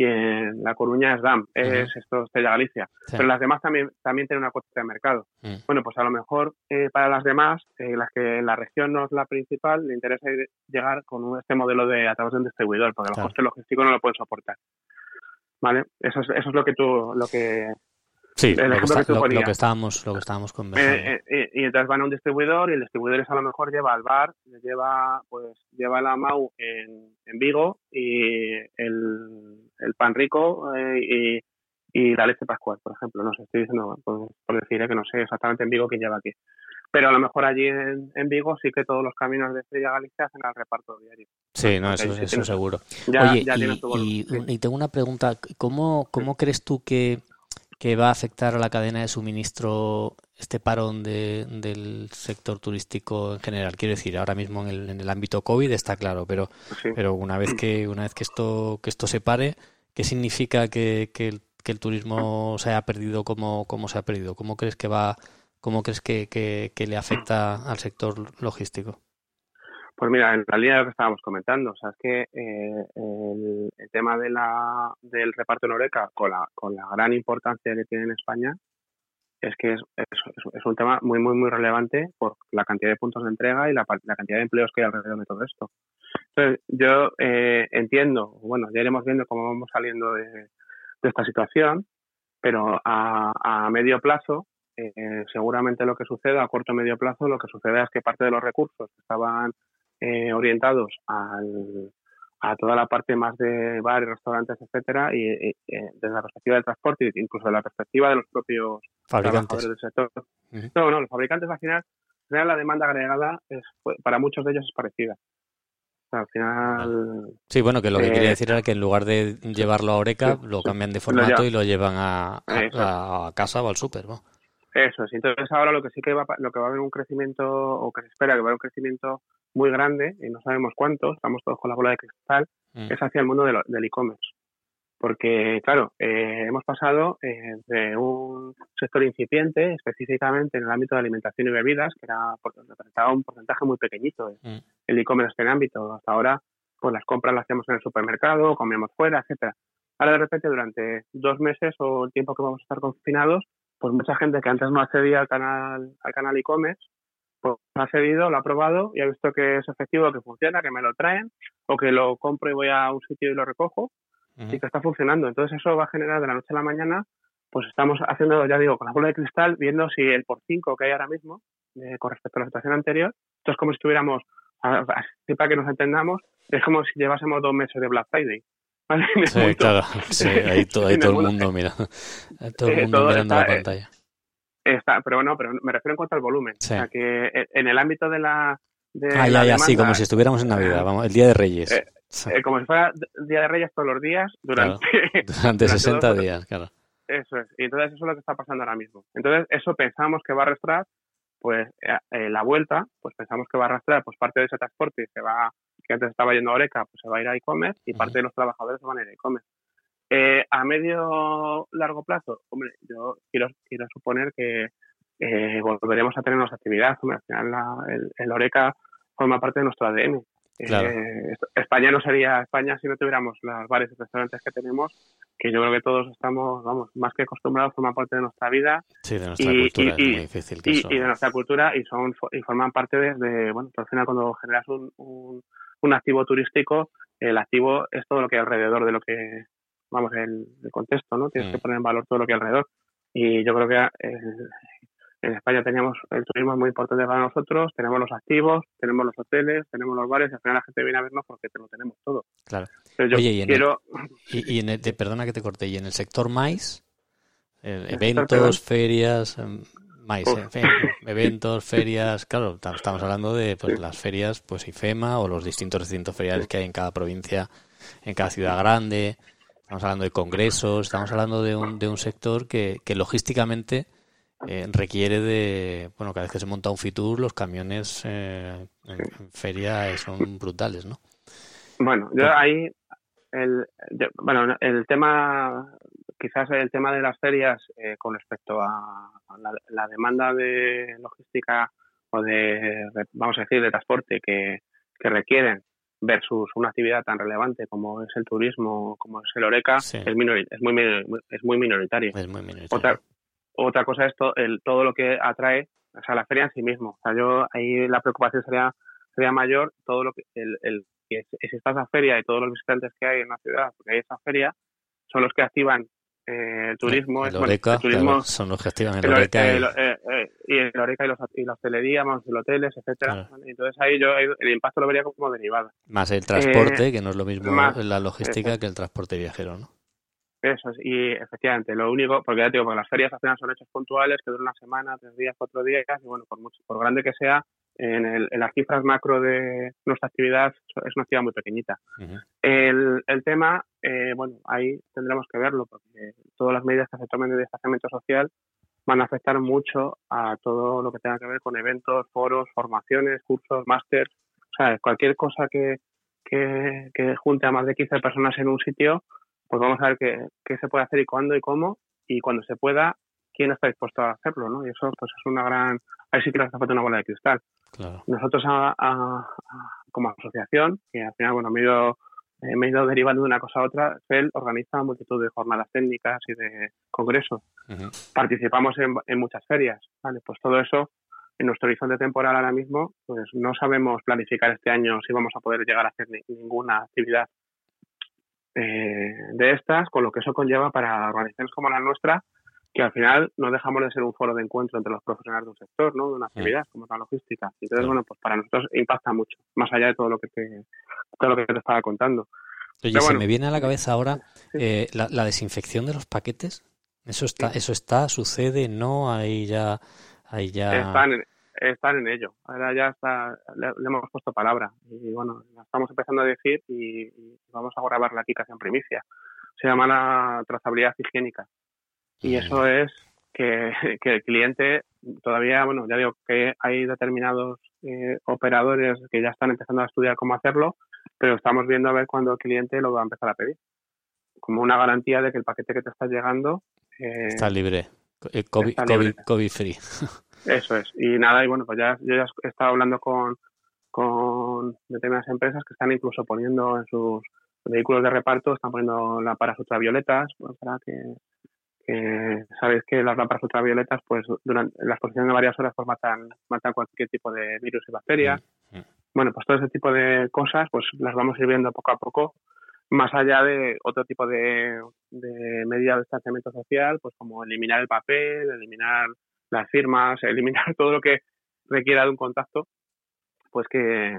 y en La Coruña es DAM, es esto Estrella Galicia. Pero las demás también, también tienen una cuota de mercado. Mm. Bueno, pues a lo mejor eh, para las demás, eh, las que la región no es la principal, le interesa llegar con este modelo de a través de un distribuidor, porque claro. los costes logísticos no lo pueden soportar. ¿Vale? Eso es, eso es lo que tú, lo que Sí, lo que, estábamos, lo que estábamos conversando. Eh, eh, y entonces van a un distribuidor y el distribuidor a lo mejor lleva al bar, lleva pues lleva la MAU en, en Vigo y el, el pan rico eh, y, y, la leche pascual, por ejemplo. No sé, estoy diciendo, por, decir que no sé exactamente en Vigo quién lleva aquí. Pero a lo mejor allí en, en, Vigo sí que todos los caminos de Estrella Galicia hacen el reparto diario. Sí, no, eso, eso seguro. Oye, y, y, tengo una pregunta. ¿Cómo, cómo crees tú que que va a afectar a la cadena de suministro este parón de, del sector turístico en general. Quiero decir, ahora mismo en el, en el ámbito COVID está claro, pero, pero una vez que una vez que esto que esto se pare, ¿qué significa que, que, el, que el turismo se haya perdido como, como se ha perdido? ¿Cómo crees que va, cómo crees que, que le afecta al sector logístico? Pues mira, en de lo que estábamos comentando, o sea, es que eh, el, tema de la, del reparto en Oreca, con la, con la gran importancia que tiene en España, es que es, es, un tema muy, muy, muy relevante por la cantidad de puntos de entrega y la, la cantidad de empleos que hay alrededor de todo esto. Entonces, yo eh, entiendo, bueno, ya iremos viendo cómo vamos saliendo de, de esta situación, pero a, a medio plazo, eh, seguramente lo que suceda, a corto o medio plazo, lo que suceda es que parte de los recursos que estaban eh, orientados al, a toda la parte más de bares, restaurantes, etcétera, y, eh, desde la perspectiva del transporte, incluso de la perspectiva de los propios fabricantes del sector. No, no, los fabricantes al final, la demanda agregada es, para muchos de ellos es parecida. al final. Sí, bueno, que lo que quería eh, decir era que en lugar de llevarlo a Oreca, lo cambian de formato y lo llevan a, a, casa o al súper, ¿no? Eso es. Entonces ahora lo que sí que va, lo que va a haber un crecimiento, o que se espera que va a haber un crecimiento muy grande, y no sabemos cuánto, estamos todos con la bola de cristal, mm. es hacia el mundo del e-commerce. Porque, claro, eh, hemos pasado eh, de un sector incipiente, específicamente en el ámbito de alimentación y bebidas, que era representaba un porcentaje muy pequeñito mm. el e-commerce en ámbito. Hasta ahora, pues las compras las hacemos en el supermercado, comíamos fuera, etcétera. Ahora de repente durante dos meses o el tiempo que vamos a estar confinados, pues mucha gente que antes no accedía al canal al canal e-commerce, pues ha accedido, lo ha probado y ha visto que es efectivo, que funciona, que me lo traen o que lo compro y voy a un sitio y lo recojo y que está funcionando. Entonces eso va a generar de la noche a la mañana, pues estamos haciendo, ya digo, con la bola de cristal, viendo si el por 5 que hay ahora mismo eh, con respecto a la situación anterior, esto es como si estuviéramos, así para que nos entendamos, es como si llevásemos dos meses de Black Friday. Sí, claro, sí, ahí, todo, el mundo mira, todo el mundo mirando la pantalla. Está, pero bueno, pero me refiero en cuanto al volumen. O sea, que en el ámbito de la. De ah, ya, ya, sí, como si estuviéramos en Navidad, vamos, el Día de Reyes. Eh, eh, como si fuera Día de Reyes todos los días durante. durante 60 días, claro. Eso es, y entonces eso es lo que está pasando ahora mismo. Entonces, eso pensamos que va a arrastrar, pues, eh, la vuelta, pues pensamos que va a arrastrar, pues parte de ese transporte se va que antes estaba yendo a Oreca, pues se va a ir a e-commerce y parte de los trabajadores se van a ir a e-commerce. Eh, a medio largo plazo, hombre, yo quiero, quiero suponer que eh, volveremos a tener nuestra actividad. al final el, Oreca forma parte de nuestro ADN. Eh, España no sería España si no tuviéramos las bares y restaurantes que tenemos, que yo creo que todos estamos, vamos, más que acostumbrados, forman parte de nuestra vida. Sí, de nuestra cultura, y, muy difícil y, de nuestra cultura y son y forman parte de, bueno, al final cuando generas un un activo turístico, el activo es todo lo que hay alrededor de lo que, vamos, el, contexto, ¿no? Tienes que mm. poner en valor todo lo que hay alrededor. Y yo creo que eh, en España teníamos el turismo es muy importante para nosotros, tenemos los activos, tenemos los hoteles, tenemos los bares, y al final la gente viene a vernos porque te lo tenemos todo. Claro. Oye, y, en el, y, en perdona que te corte, y en el sector maíz, eventos, ferias, em, eventos, ferias, claro, estamos hablando de pues, las ferias, pues IFEMA o los distintos recintos feriales que hay en cada provincia, en cada ciudad grande, estamos hablando de congresos, estamos hablando de un, de un sector que, que logísticamente eh, requiere de, bueno, cada vez que se monta un Fitur, los camiones eh, en, feria son brutales, ¿no? Bueno, yo ahí, el, bueno, el tema quizás el tema de las ferias eh, con respecto a la, demanda de logística o de, vamos a decir, de transporte que, requieren versus una actividad tan relevante como es el turismo, como es el Oreca, es, es, muy, es muy minoritario. Otra, otra cosa es el, todo lo que atrae, o sea, la feria en sí mismo. O sea, yo ahí la preocupación sería sería mayor todo lo que el, el que exista esa feria y todos los visitantes que hay en la ciudad, porque hay esa feria, son los que activan eh, el turismo, el turismo son los que activan el, Oreca y... Eh, eh, y el Oreca y, los, y la hostelería, más los hoteles, etcétera. Entonces ahí yo el impacto lo vería como derivado. Más el transporte, que no es lo mismo la logística que el transporte viajero, ¿no? Eso es, y efectivamente, lo único, porque ya digo, porque las ferias al final son hechos puntuales que duran una semana, tres días, cuatro días, y bueno, por mucho, por grande que sea, en, el, en, las cifras macro de nuestra actividad es una actividad muy pequeñita. el, el, tema, eh, bueno, ahí tendremos que verlo porque todas las medidas que se tomen de distanciamiento social van a afectar mucho a todo lo que tenga que ver con eventos, foros, formaciones, cursos, másters, o sea, cualquier cosa que, que, que, junte a más de 15 personas en un sitio, pues vamos a ver qué, qué se puede hacer y cuándo y cómo, y cuando se pueda, quién está dispuesto a hacerlo, ¿no? Y eso pues es una gran... Ahí sí que nos hace falta una bola de cristal. Nosotros como asociación, que al final, bueno, me he, ido, me he ido derivando de una cosa a otra, CEL organiza multitud de jornadas técnicas y de congresos. Participamos en, en, muchas ferias, ¿vale? Pues todo eso, en nuestro horizonte temporal ahora mismo, pues no sabemos planificar este año si vamos a poder llegar a hacer ninguna actividad eh, de estas, con lo que eso conlleva para organizaciones como la nuestra, que al final no dejamos de ser un foro de encuentro entre los profesionales de un sector, ¿no? De una actividad como la logística. Entonces, bueno, pues para nosotros impacta mucho, más allá de todo lo que te, todo lo que te estaba contando. Oye, se me viene a la cabeza ahora eh, la, desinfección de los paquetes. Eso está, eso está, sucede, no, ahí ya, ahí ya. Están en, están en ello. Ahora ya está, le, hemos puesto palabra y bueno, la estamos empezando a decir y, y vamos a grabarla aquí casi en primicia. Se llama la trazabilidad higiénica y eso es que, el cliente todavía, bueno, ya digo que hay determinados eh, operadores que ya están empezando a estudiar cómo hacerlo, pero estamos viendo a ver cuándo el cliente lo va a empezar a pedir. Como una garantía de que el paquete que te está llegando eh, está libre, eh, COVID, free. Eso es. Y nada, y bueno, pues ya yo ya he estado hablando con, con determinadas empresas que están incluso poniendo en sus vehículos de reparto, están poniendo lámparas ultravioletas pues, para que eh, sabéis que las lámparas ultravioletas, pues durante la exposición de varias horas, pues matan, matan cualquier tipo de virus y bacterias. Mm, mm. Bueno, pues todo ese tipo de cosas, pues las vamos a ir viendo poco a poco, más allá de otro tipo de, de medidas de distanciamiento social, pues como eliminar el papel, eliminar las firmas, eliminar todo lo que requiera de un contacto, pues que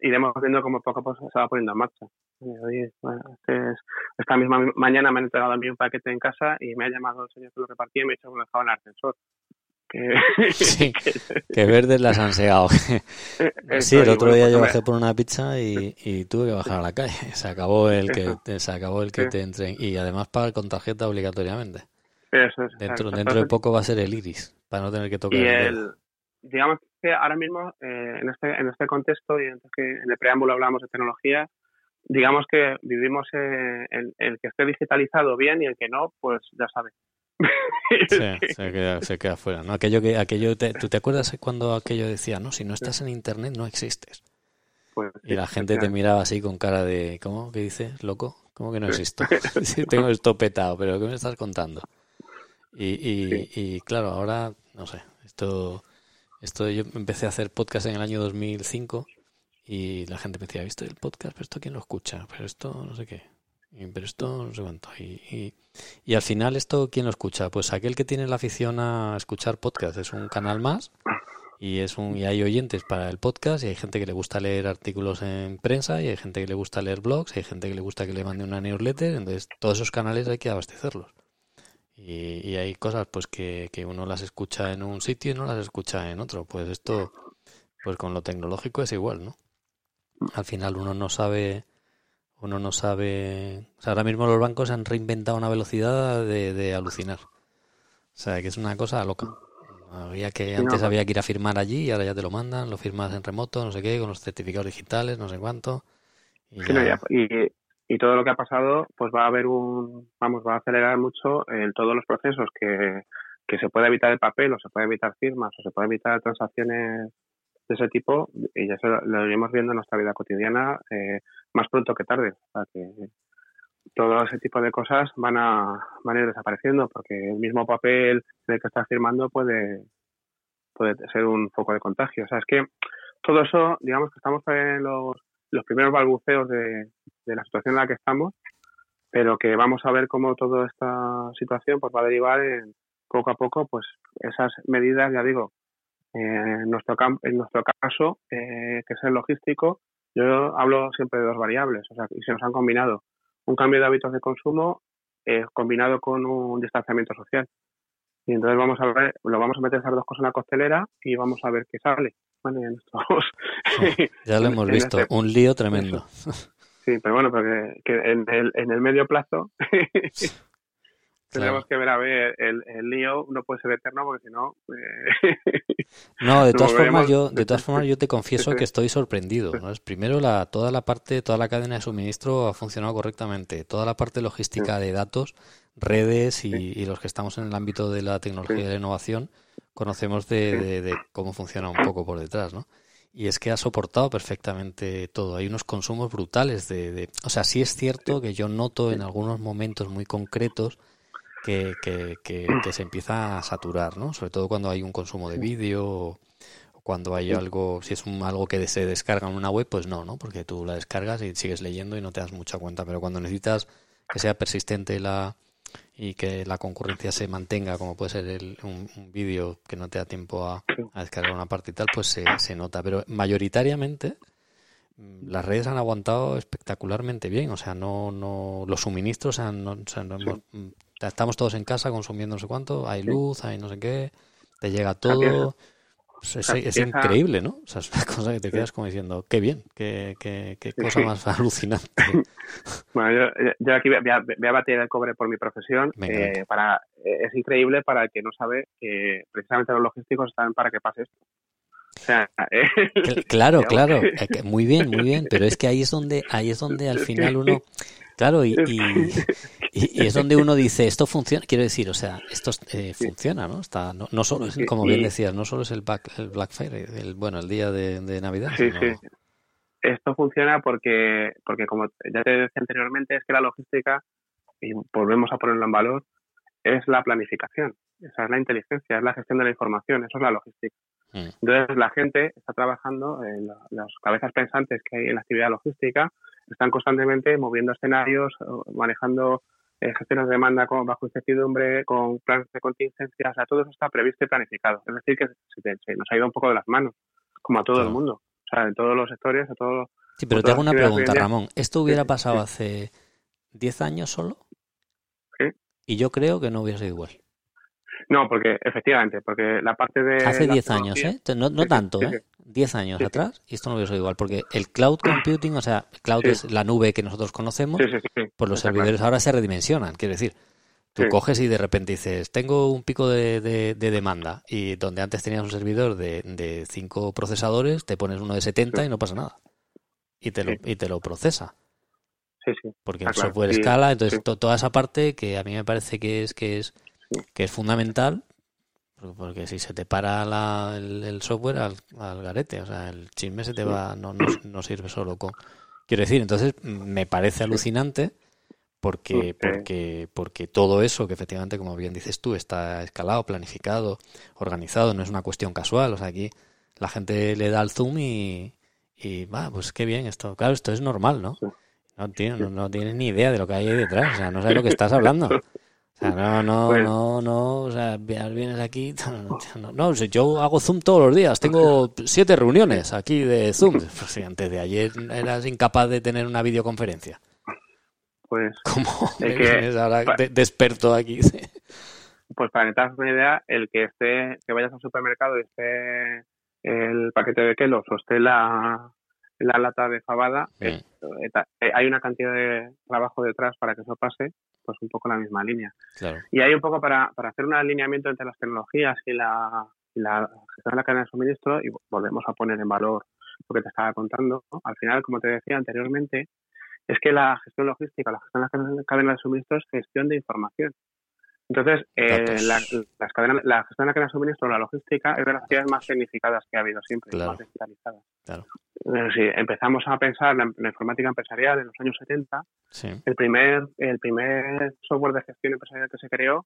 iremos viendo cómo poco a poco se va poniendo en marcha. Este esta misma mañana me han entregado a mí un paquete en casa y me ha llamado el señor que lo repartía y me ha dicho que lo dejaba en el ascensor. Que, sí, que verdes las han segado. sí, el otro día yo bajé por una pizza y, y, tuve que bajar a la calle. Se acabó el que se acabó el que te entre y además pagar con tarjeta obligatoriamente. Eso es, dentro dentro de poco va a ser el iris para no tener que tocar. Y el, digamos que ahora mismo eh, en este en este contexto y en el preámbulo hablamos de tecnología digamos que vivimos eh, el, que esté digitalizado bien y el que no, pues ya sabe. Sí, se queda, se queda fuera. ¿no? Aquello que, aquello ¿Tú te acuerdas cuando aquello decía, no, si no estás en Internet no existes? Pues, y la gente te miraba así con cara de, ¿cómo? ¿Qué dices, loco? ¿Cómo que no existo? sí, tengo esto petado, pero ¿qué me estás contando? Y, y, y claro, ahora, no sé, esto, esto yo empecé a hacer podcast en el año 2005 y la gente me decía, ¿visto el podcast? ¿Pero esto quién lo escucha? ¿Pero esto no sé qué? pero esto no sé cuánto. Y, y, al final, ¿esto quién lo escucha? Pues aquel que tiene la afición a escuchar podcast. Es un canal más y, es un, y hay oyentes para el podcast y hay gente que le gusta leer artículos en prensa y hay gente que le gusta leer blogs y hay gente que le gusta que le mande una newsletter. Entonces, todos esos canales hay que abastecerlos. Y, y hay cosas pues que, que uno las escucha en un sitio y no las escucha en otro. Pues esto, pues con lo tecnológico es igual, ¿no? al final uno no sabe uno no sabe o sea, ahora mismo los bancos han reinventado una velocidad de, alucinar o sea que es una cosa loca había que antes había que ir a firmar allí y ahora ya te lo mandan lo firmas en remoto no sé qué con los certificados digitales no sé cuánto y, y, todo lo que ha pasado pues va a haber un vamos va a acelerar mucho en todos los procesos que que se puede evitar el papel o se puede evitar firmas o se puede evitar transacciones de ese tipo y ya lo iremos viendo en nuestra vida cotidiana eh, más pronto que tarde. O sea que todo ese tipo de cosas van a, van a ir desapareciendo porque el mismo papel en el que estás firmando puede, puede ser un foco de contagio. O sea, es que todo eso, digamos que estamos en los, los primeros balbuceos de, de la situación en la que estamos, pero que vamos a ver cómo toda esta situación pues va a derivar en poco a poco pues esas medidas, ya digo, en nuestro, en nuestro caso, eh, que es el logístico, yo hablo siempre de dos variables, o sea, y se nos han combinado un cambio de hábitos de consumo eh, combinado con un distanciamiento social. Y entonces vamos a ver, lo vamos a meter esas dos cosas en la costelera y vamos a ver qué sale. Ya lo hemos visto, este un lío tremendo. Sí, pero bueno, porque que en, el, en el medio plazo Tenemos que ver a ver el, el, lío, no puede ser eterno porque si no. Eh, no, de todas formas yo, de todas formas yo te confieso que estoy sorprendido. ¿no? Es primero la, toda la parte, toda la cadena de suministro ha funcionado correctamente, toda la parte logística de datos, redes y, los que estamos en el ámbito de la tecnología y la innovación conocemos de, de, cómo funciona un poco por detrás, ¿no? Y es que ha soportado perfectamente todo. Hay unos consumos brutales de, de, O sea, sí es cierto que yo noto en algunos momentos muy concretos que, que, se empieza a saturar, ¿no? Sobre todo cuando hay un consumo de vídeo o cuando hay algo, si es un, algo que se descarga en una web, pues no, ¿no? Porque tú la descargas y sigues leyendo y no te das mucha cuenta, pero cuando necesitas que sea persistente la y que la concurrencia se mantenga, como puede ser el, un, vídeo que no te da tiempo a, descargar una parte y tal, pues se, se nota. Pero mayoritariamente mm, las redes han aguantado espectacularmente bien, o sea, no, no, los suministros han, no, o sea, no hemos, mm, estamos todos en casa consumiendo no sé cuánto, hay luz, hay no sé qué, te llega todo. Pues es, increíble, ¿no? O sea, es una cosa que te quedas como diciendo, qué bien, qué, qué, qué cosa más alucinante. bueno, yo, aquí voy a, batir el cobre por mi profesión. Eh, para, eh, es increíble para el que no sabe que precisamente los logísticos están para que pase esto. O sea, claro, claro, muy bien, muy bien, pero es que ahí es donde, ahí es donde al final uno, claro, y, y, es donde uno dice, esto funciona, quiero decir, o sea, esto eh, funciona, ¿no? Está, no, no solo es, como bien decías, no solo es el Black, el Black Friday, el, bueno, el día de, Navidad. Sí, sí. Esto funciona porque, porque, como ya te decía anteriormente, es que la logística, y volvemos a ponerlo en valor, es la planificación, esa es la inteligencia, es la gestión de la información, eso es la logística. Mm. Entonces, la gente está trabajando, en las cabezas pensantes que hay en la actividad logística, están constantemente moviendo escenarios, manejando eh, gestiones de demanda con, bajo incertidumbre, con planes de contingencia, o sea, todo eso está previsto y planificado. Es decir, que se, nos ha ido un poco de las manos, como a todo el mundo, o sea, en todos los sectores, a todo. Sí, pero te hago una pregunta, Ramón. ¿Esto hubiera pasado hace 10 años solo? Sí. Y yo creo que no hubiera sido igual. No, porque efectivamente, porque la parte de... Hace 10 años, ¿eh? No, no tanto, ¿eh? 10 años atrás y esto no hubiera sido igual, porque el cloud computing, o sea, cloud es la nube que nosotros conocemos, pues los servidores ahora se redimensionan, quiere decir, tú coges y de repente dices, tengo un pico de, de, demanda y donde antes tenías un servidor de, de 5 procesadores, te pones uno de 70 y no pasa nada. Y te lo, y te lo procesa. Porque el software escala, entonces toda esa parte que a mí me parece que es que es que es fundamental porque si se te para el, software al, garete, o sea, el chisme se te va, no, no, sirve solo con... Quiero decir, entonces me parece alucinante porque, porque, porque todo eso que efectivamente, como bien dices tú, está escalado, planificado, organizado, no es una cuestión casual, o sea, aquí la gente le da el zoom y, y va, pues qué bien esto. Claro, esto es normal, ¿no? No tienes, no, no tienes ni idea de lo que hay ahí detrás, o sea, no sabes lo que estás hablando. no, no, pues no, no, o sea, vienes aquí, no, no, yo hago Zoom todos los días, tengo siete reuniones aquí de Zoom. Pues si antes de ayer eras incapaz de tener una videoconferencia. Pues, ¿cómo me vienes ahora de, experto aquí? Pues para que una idea, el que esté, que vayas al supermercado y esté el paquete de kelos o esté la, la lata de fabada, eh, eh, hay una cantidad de trabajo detrás para que eso pase pues un poco la misma línea. Y hay un poco para, para hacer un alineamiento entre las tecnologías y la, la gestión de la cadena de suministro, y volvemos a poner en valor lo que te estaba contando, al final, como te decía anteriormente, es que la gestión logística, la gestión de la cadena de suministro es gestión de información. Entonces, eh, la, las cadenas, la gestión de la cadena de suministro, la logística, es de las actividades más significadas que ha habido siempre, más digitalizadas. Claro. si empezamos a pensar en la, informática empresarial en los años 70, el, primer, el primer software de gestión empresarial que se creó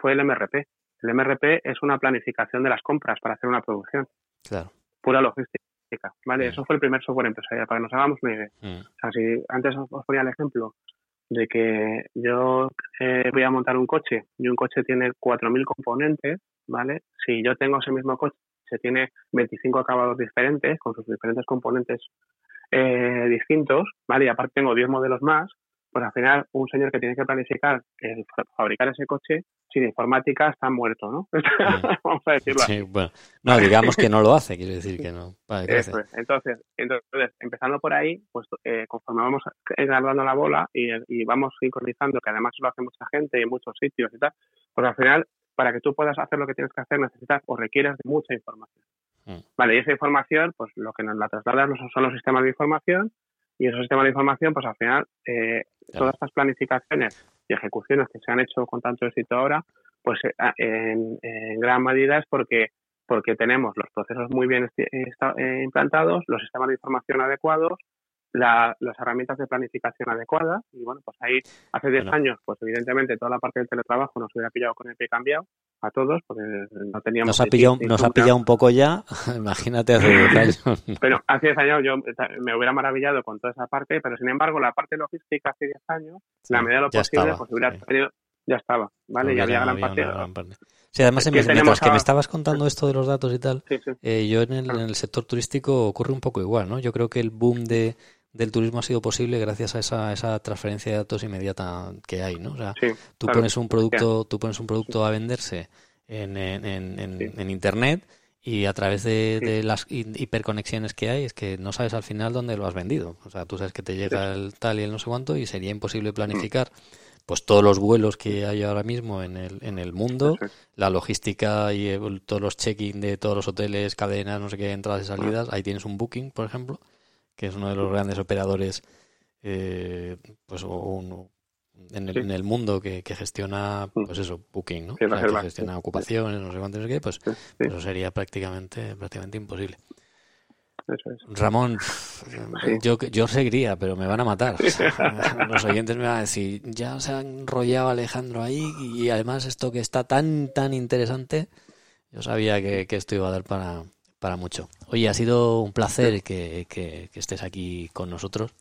fue el MRP. El MRP es una planificación de las compras para hacer una producción. Claro. Pura logística. ¿vale? Eso fue el primer software empresarial, para que nos hagamos una idea. Mm. O sea, si antes os ponía el ejemplo de que yo eh, voy a montar un coche y un coche tiene 4.000 componentes, ¿vale? Si yo tengo ese mismo coche, se tiene 25 acabados diferentes, con sus diferentes componentes eh, distintos, ¿vale? Y aparte tengo 10 modelos más, pues al final un señor que tiene que planificar el fabricar ese coche sin informática está muerto, ¿no? Vamos a decirlo sí, Bueno, no, digamos que no lo hace, quiere decir que no. entonces, entonces, empezando por ahí, pues eh, conforme vamos dando la bola y, y, vamos sincronizando, que además lo hace mucha gente y en muchos sitios y tal, pues al final, para que tú puedas hacer lo que tienes que hacer, necesitas o requieres de mucha información. Mm. Vale, y esa información, pues lo que nos la trasladan son los sistemas de información y esos sistemas de información, pues al final, eh, todas estas planificaciones y ejecuciones que se han hecho con tanto éxito ahora, pues eh, en, gran medida es porque porque tenemos los procesos muy bien eh, implantados, los sistemas de información adecuados, las herramientas de planificación adecuadas y bueno, pues ahí hace 10 años, pues evidentemente toda la parte del teletrabajo nos hubiera pillado con el pie cambiado a todos porque no teníamos... Nos ha pillado, nos ha pillado un poco ya, imagínate hace 10 años. pero hace 10 años yo me hubiera maravillado con toda esa parte, pero sin embargo la parte logística hace 10 años, la medida de lo posible, pues hubiera tenido, ya estaba, ¿vale? ya había, gran, parte, Sí, además, mientras que me estabas contando esto de los datos y tal, eh, yo en el, en el sector turístico ocurre un poco igual, ¿no? Yo creo que el boom de del turismo ha sido posible gracias a esa, esa transferencia de datos inmediata que hay, ¿no? O sea, tú pones un producto, tú pones un producto a venderse en, en, en, en internet y a través de, las hiperconexiones que hay es que no sabes al final dónde lo has vendido. O sea, tú sabes que te llega el tal y el no sé cuánto y sería imposible planificar pues todos los vuelos que hay ahora mismo en el, en el mundo, la logística y todos los check-in de todos los hoteles, cadenas, no sé qué, entradas y salidas. Ahí tienes un Booking, por ejemplo, que es uno de los grandes operadores eh, pues un, en el, en el mundo que, gestiona, mm. pues eso, booking, ¿no? que gestiona ocupaciones, no sé cuánto, no sé qué, pues, eso sería prácticamente, prácticamente imposible. Ramón, yo, yo seguiría, pero me van a matar. Los oyentes me van a decir, ya se ha enrollado Alejandro ahí y además esto que está tan, tan interesante, yo sabía que, esto iba a dar para, para mucho. Oye, ha sido un placer que, que estés aquí con nosotros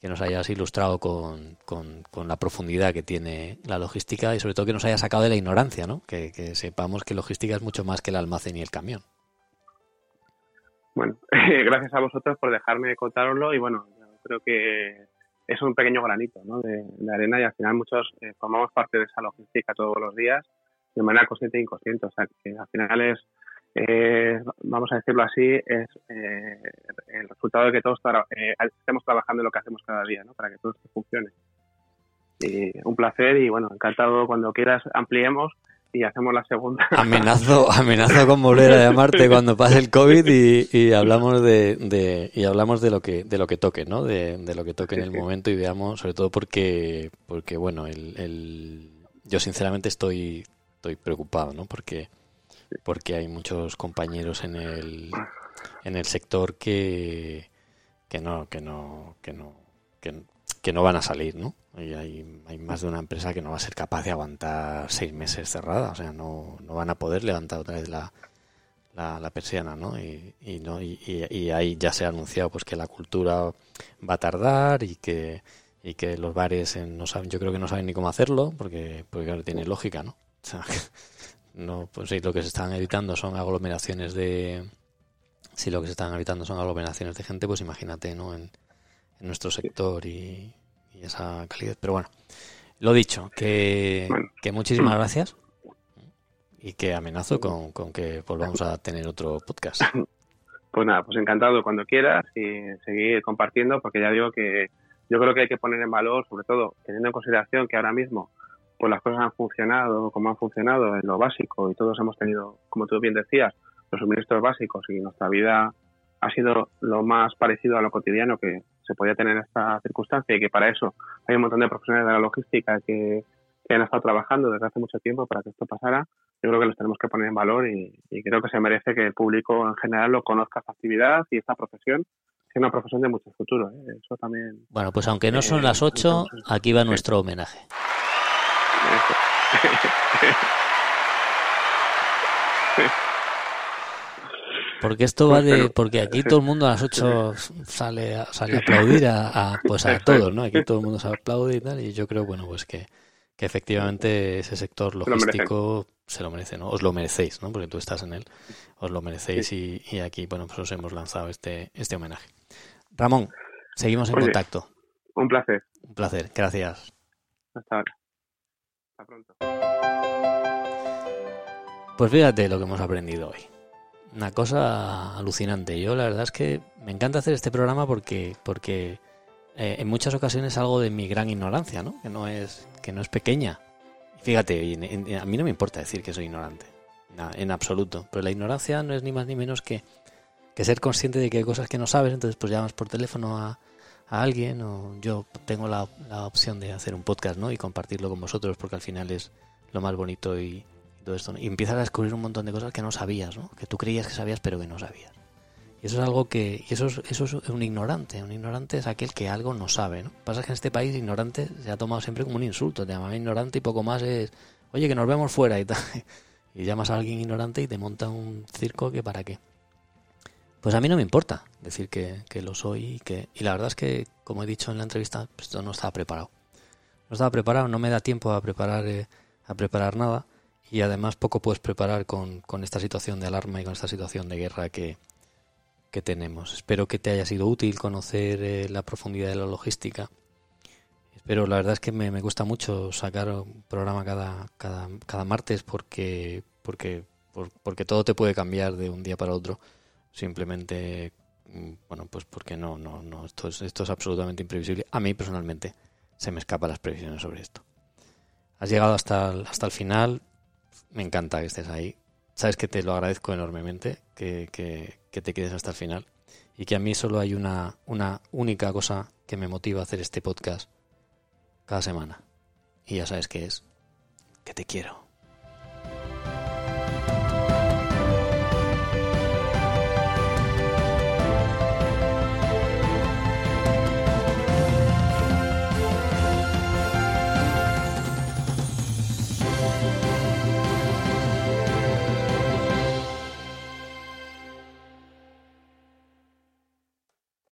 que nos hayas ilustrado con, con, la profundidad que tiene la logística y sobre todo que nos hayas sacado de la ignorancia, ¿no? Que, sepamos que logística es mucho más que el almacén y el camión. Bueno, gracias a vosotros por dejarme contároslo y bueno, creo que es un pequeño granito ¿no? de, arena y al final muchos eh, formamos parte de esa logística todos los días de manera consciente e inconsciente. O sea, que al final es eh, vamos a decirlo así, es eh, el resultado de que todos eh, estemos trabajando en lo que hacemos cada día, ¿no? Para que todo esto funcione. Y un placer y bueno, encantado cuando quieras ampliemos y hacemos la segunda. Amenazo, amenazo con volver a llamarte cuando pase el COVID y, hablamos de, y hablamos de lo que de lo que toque, ¿no? De, lo que toque en el momento y veamos, sobre todo porque porque bueno, el, el yo sinceramente estoy estoy preocupado, ¿no? Porque porque hay muchos compañeros en el, en el sector que, que no, que no, que no, que, no van a salir, ¿no? Y hay, hay más de una empresa que no va a ser capaz de aguantar seis meses cerrada, o sea, no, no van a poder levantar otra vez la, la, persiana, ¿no? Y, no y, y, ahí ya se ha anunciado pues que la cultura va a tardar y que y que los bares no saben, yo creo que no saben ni cómo hacerlo porque porque claro, tiene lógica, ¿no? O sea, no pues sí, lo que se están evitando son aglomeraciones de si lo que se están evitando son aglomeraciones de gente pues imagínate no en, nuestro sector y, esa calidad pero bueno lo dicho que, que muchísimas gracias y que amenazo con, con que volvamos a tener otro podcast. Pues nada pues encantado cuando quieras y seguir compartiendo porque ya digo que yo creo que hay que poner en valor sobre todo teniendo en consideración que ahora mismo pues las cosas han funcionado como han funcionado en lo básico y todos hemos tenido, como tú bien decías, los suministros básicos y nuestra vida ha sido lo más parecido a lo cotidiano que se podía tener en esta circunstancia y que para eso hay un montón de profesionales de la logística que, han estado trabajando desde hace mucho tiempo para que esto pasara. Yo creo que los tenemos que poner en valor y, creo que se merece que el público en general lo conozca esta actividad y esta profesión que es una profesión de mucho futuro. ¿eh? Eso también. Bueno, pues aunque no son las ocho, aquí va nuestro homenaje. Porque esto va de. Porque aquí todo el mundo a las 8 sale, sale a aplaudir a, pues a todos, ¿no? Aquí todo el mundo se aplaude y tal. Y yo creo, bueno, pues que, que efectivamente ese sector logístico se lo merece, ¿no? Os lo merecéis, ¿no? Porque tú estás en él. Os lo merecéis y, y, aquí, bueno, pues os hemos lanzado este, este homenaje. Ramón, seguimos en contacto. Un placer. Un placer, gracias. Hasta ahora pronto. Pues fíjate lo que hemos aprendido hoy. Una cosa alucinante. Yo la verdad es que me encanta hacer este programa porque, porque eh, en muchas ocasiones algo de mi gran ignorancia, ¿no? Que no es, que no es pequeña. Fíjate, a mí no me importa decir que soy ignorante. en absoluto. Pero la ignorancia no es ni más ni menos que, que ser consciente de que hay cosas que no sabes, entonces pues llamas por teléfono a, a alguien o yo tengo la, la, opción de hacer un podcast ¿no? y compartirlo con vosotros porque al final es lo más bonito y, todo esto. Y empiezas a descubrir un montón de cosas que no sabías, ¿no? que tú creías que sabías pero que no sabías. Y eso es algo que, y eso es, eso es un ignorante. Un ignorante es aquel que algo no sabe. ¿no? Pasa que en este país ignorante se ha tomado siempre como un insulto. Te llaman ignorante y poco más es, oye, que nos vemos fuera y tal. Y llamas a alguien ignorante y te monta un circo que para qué. Pues a mí no me importa decir que, lo soy y que y la verdad es que como he dicho en la entrevista pues esto no estaba preparado. No estaba preparado no me da tiempo a preparar eh, a preparar nada. Y además poco puedes preparar con, con, esta situación de alarma y con esta situación de guerra que, que tenemos. Espero que te haya sido útil conocer eh, la profundidad de la logística. Espero la verdad es que me, me gusta mucho sacar un programa cada, cada, cada martes porque porque porque todo te puede cambiar de un día para otro. Simplemente, mm, bueno, pues porque no, no, no, esto es, esto es absolutamente imprevisible. A mí personalmente se me escapan las previsiones sobre esto. Has llegado hasta el, hasta el final, me encanta que estés ahí. Sabes que te lo agradezco enormemente, que, que, que te quedes hasta el final y que a mí solo hay una, una única cosa que me motiva a hacer este podcast cada semana. Y ya sabes qué es, que te quiero.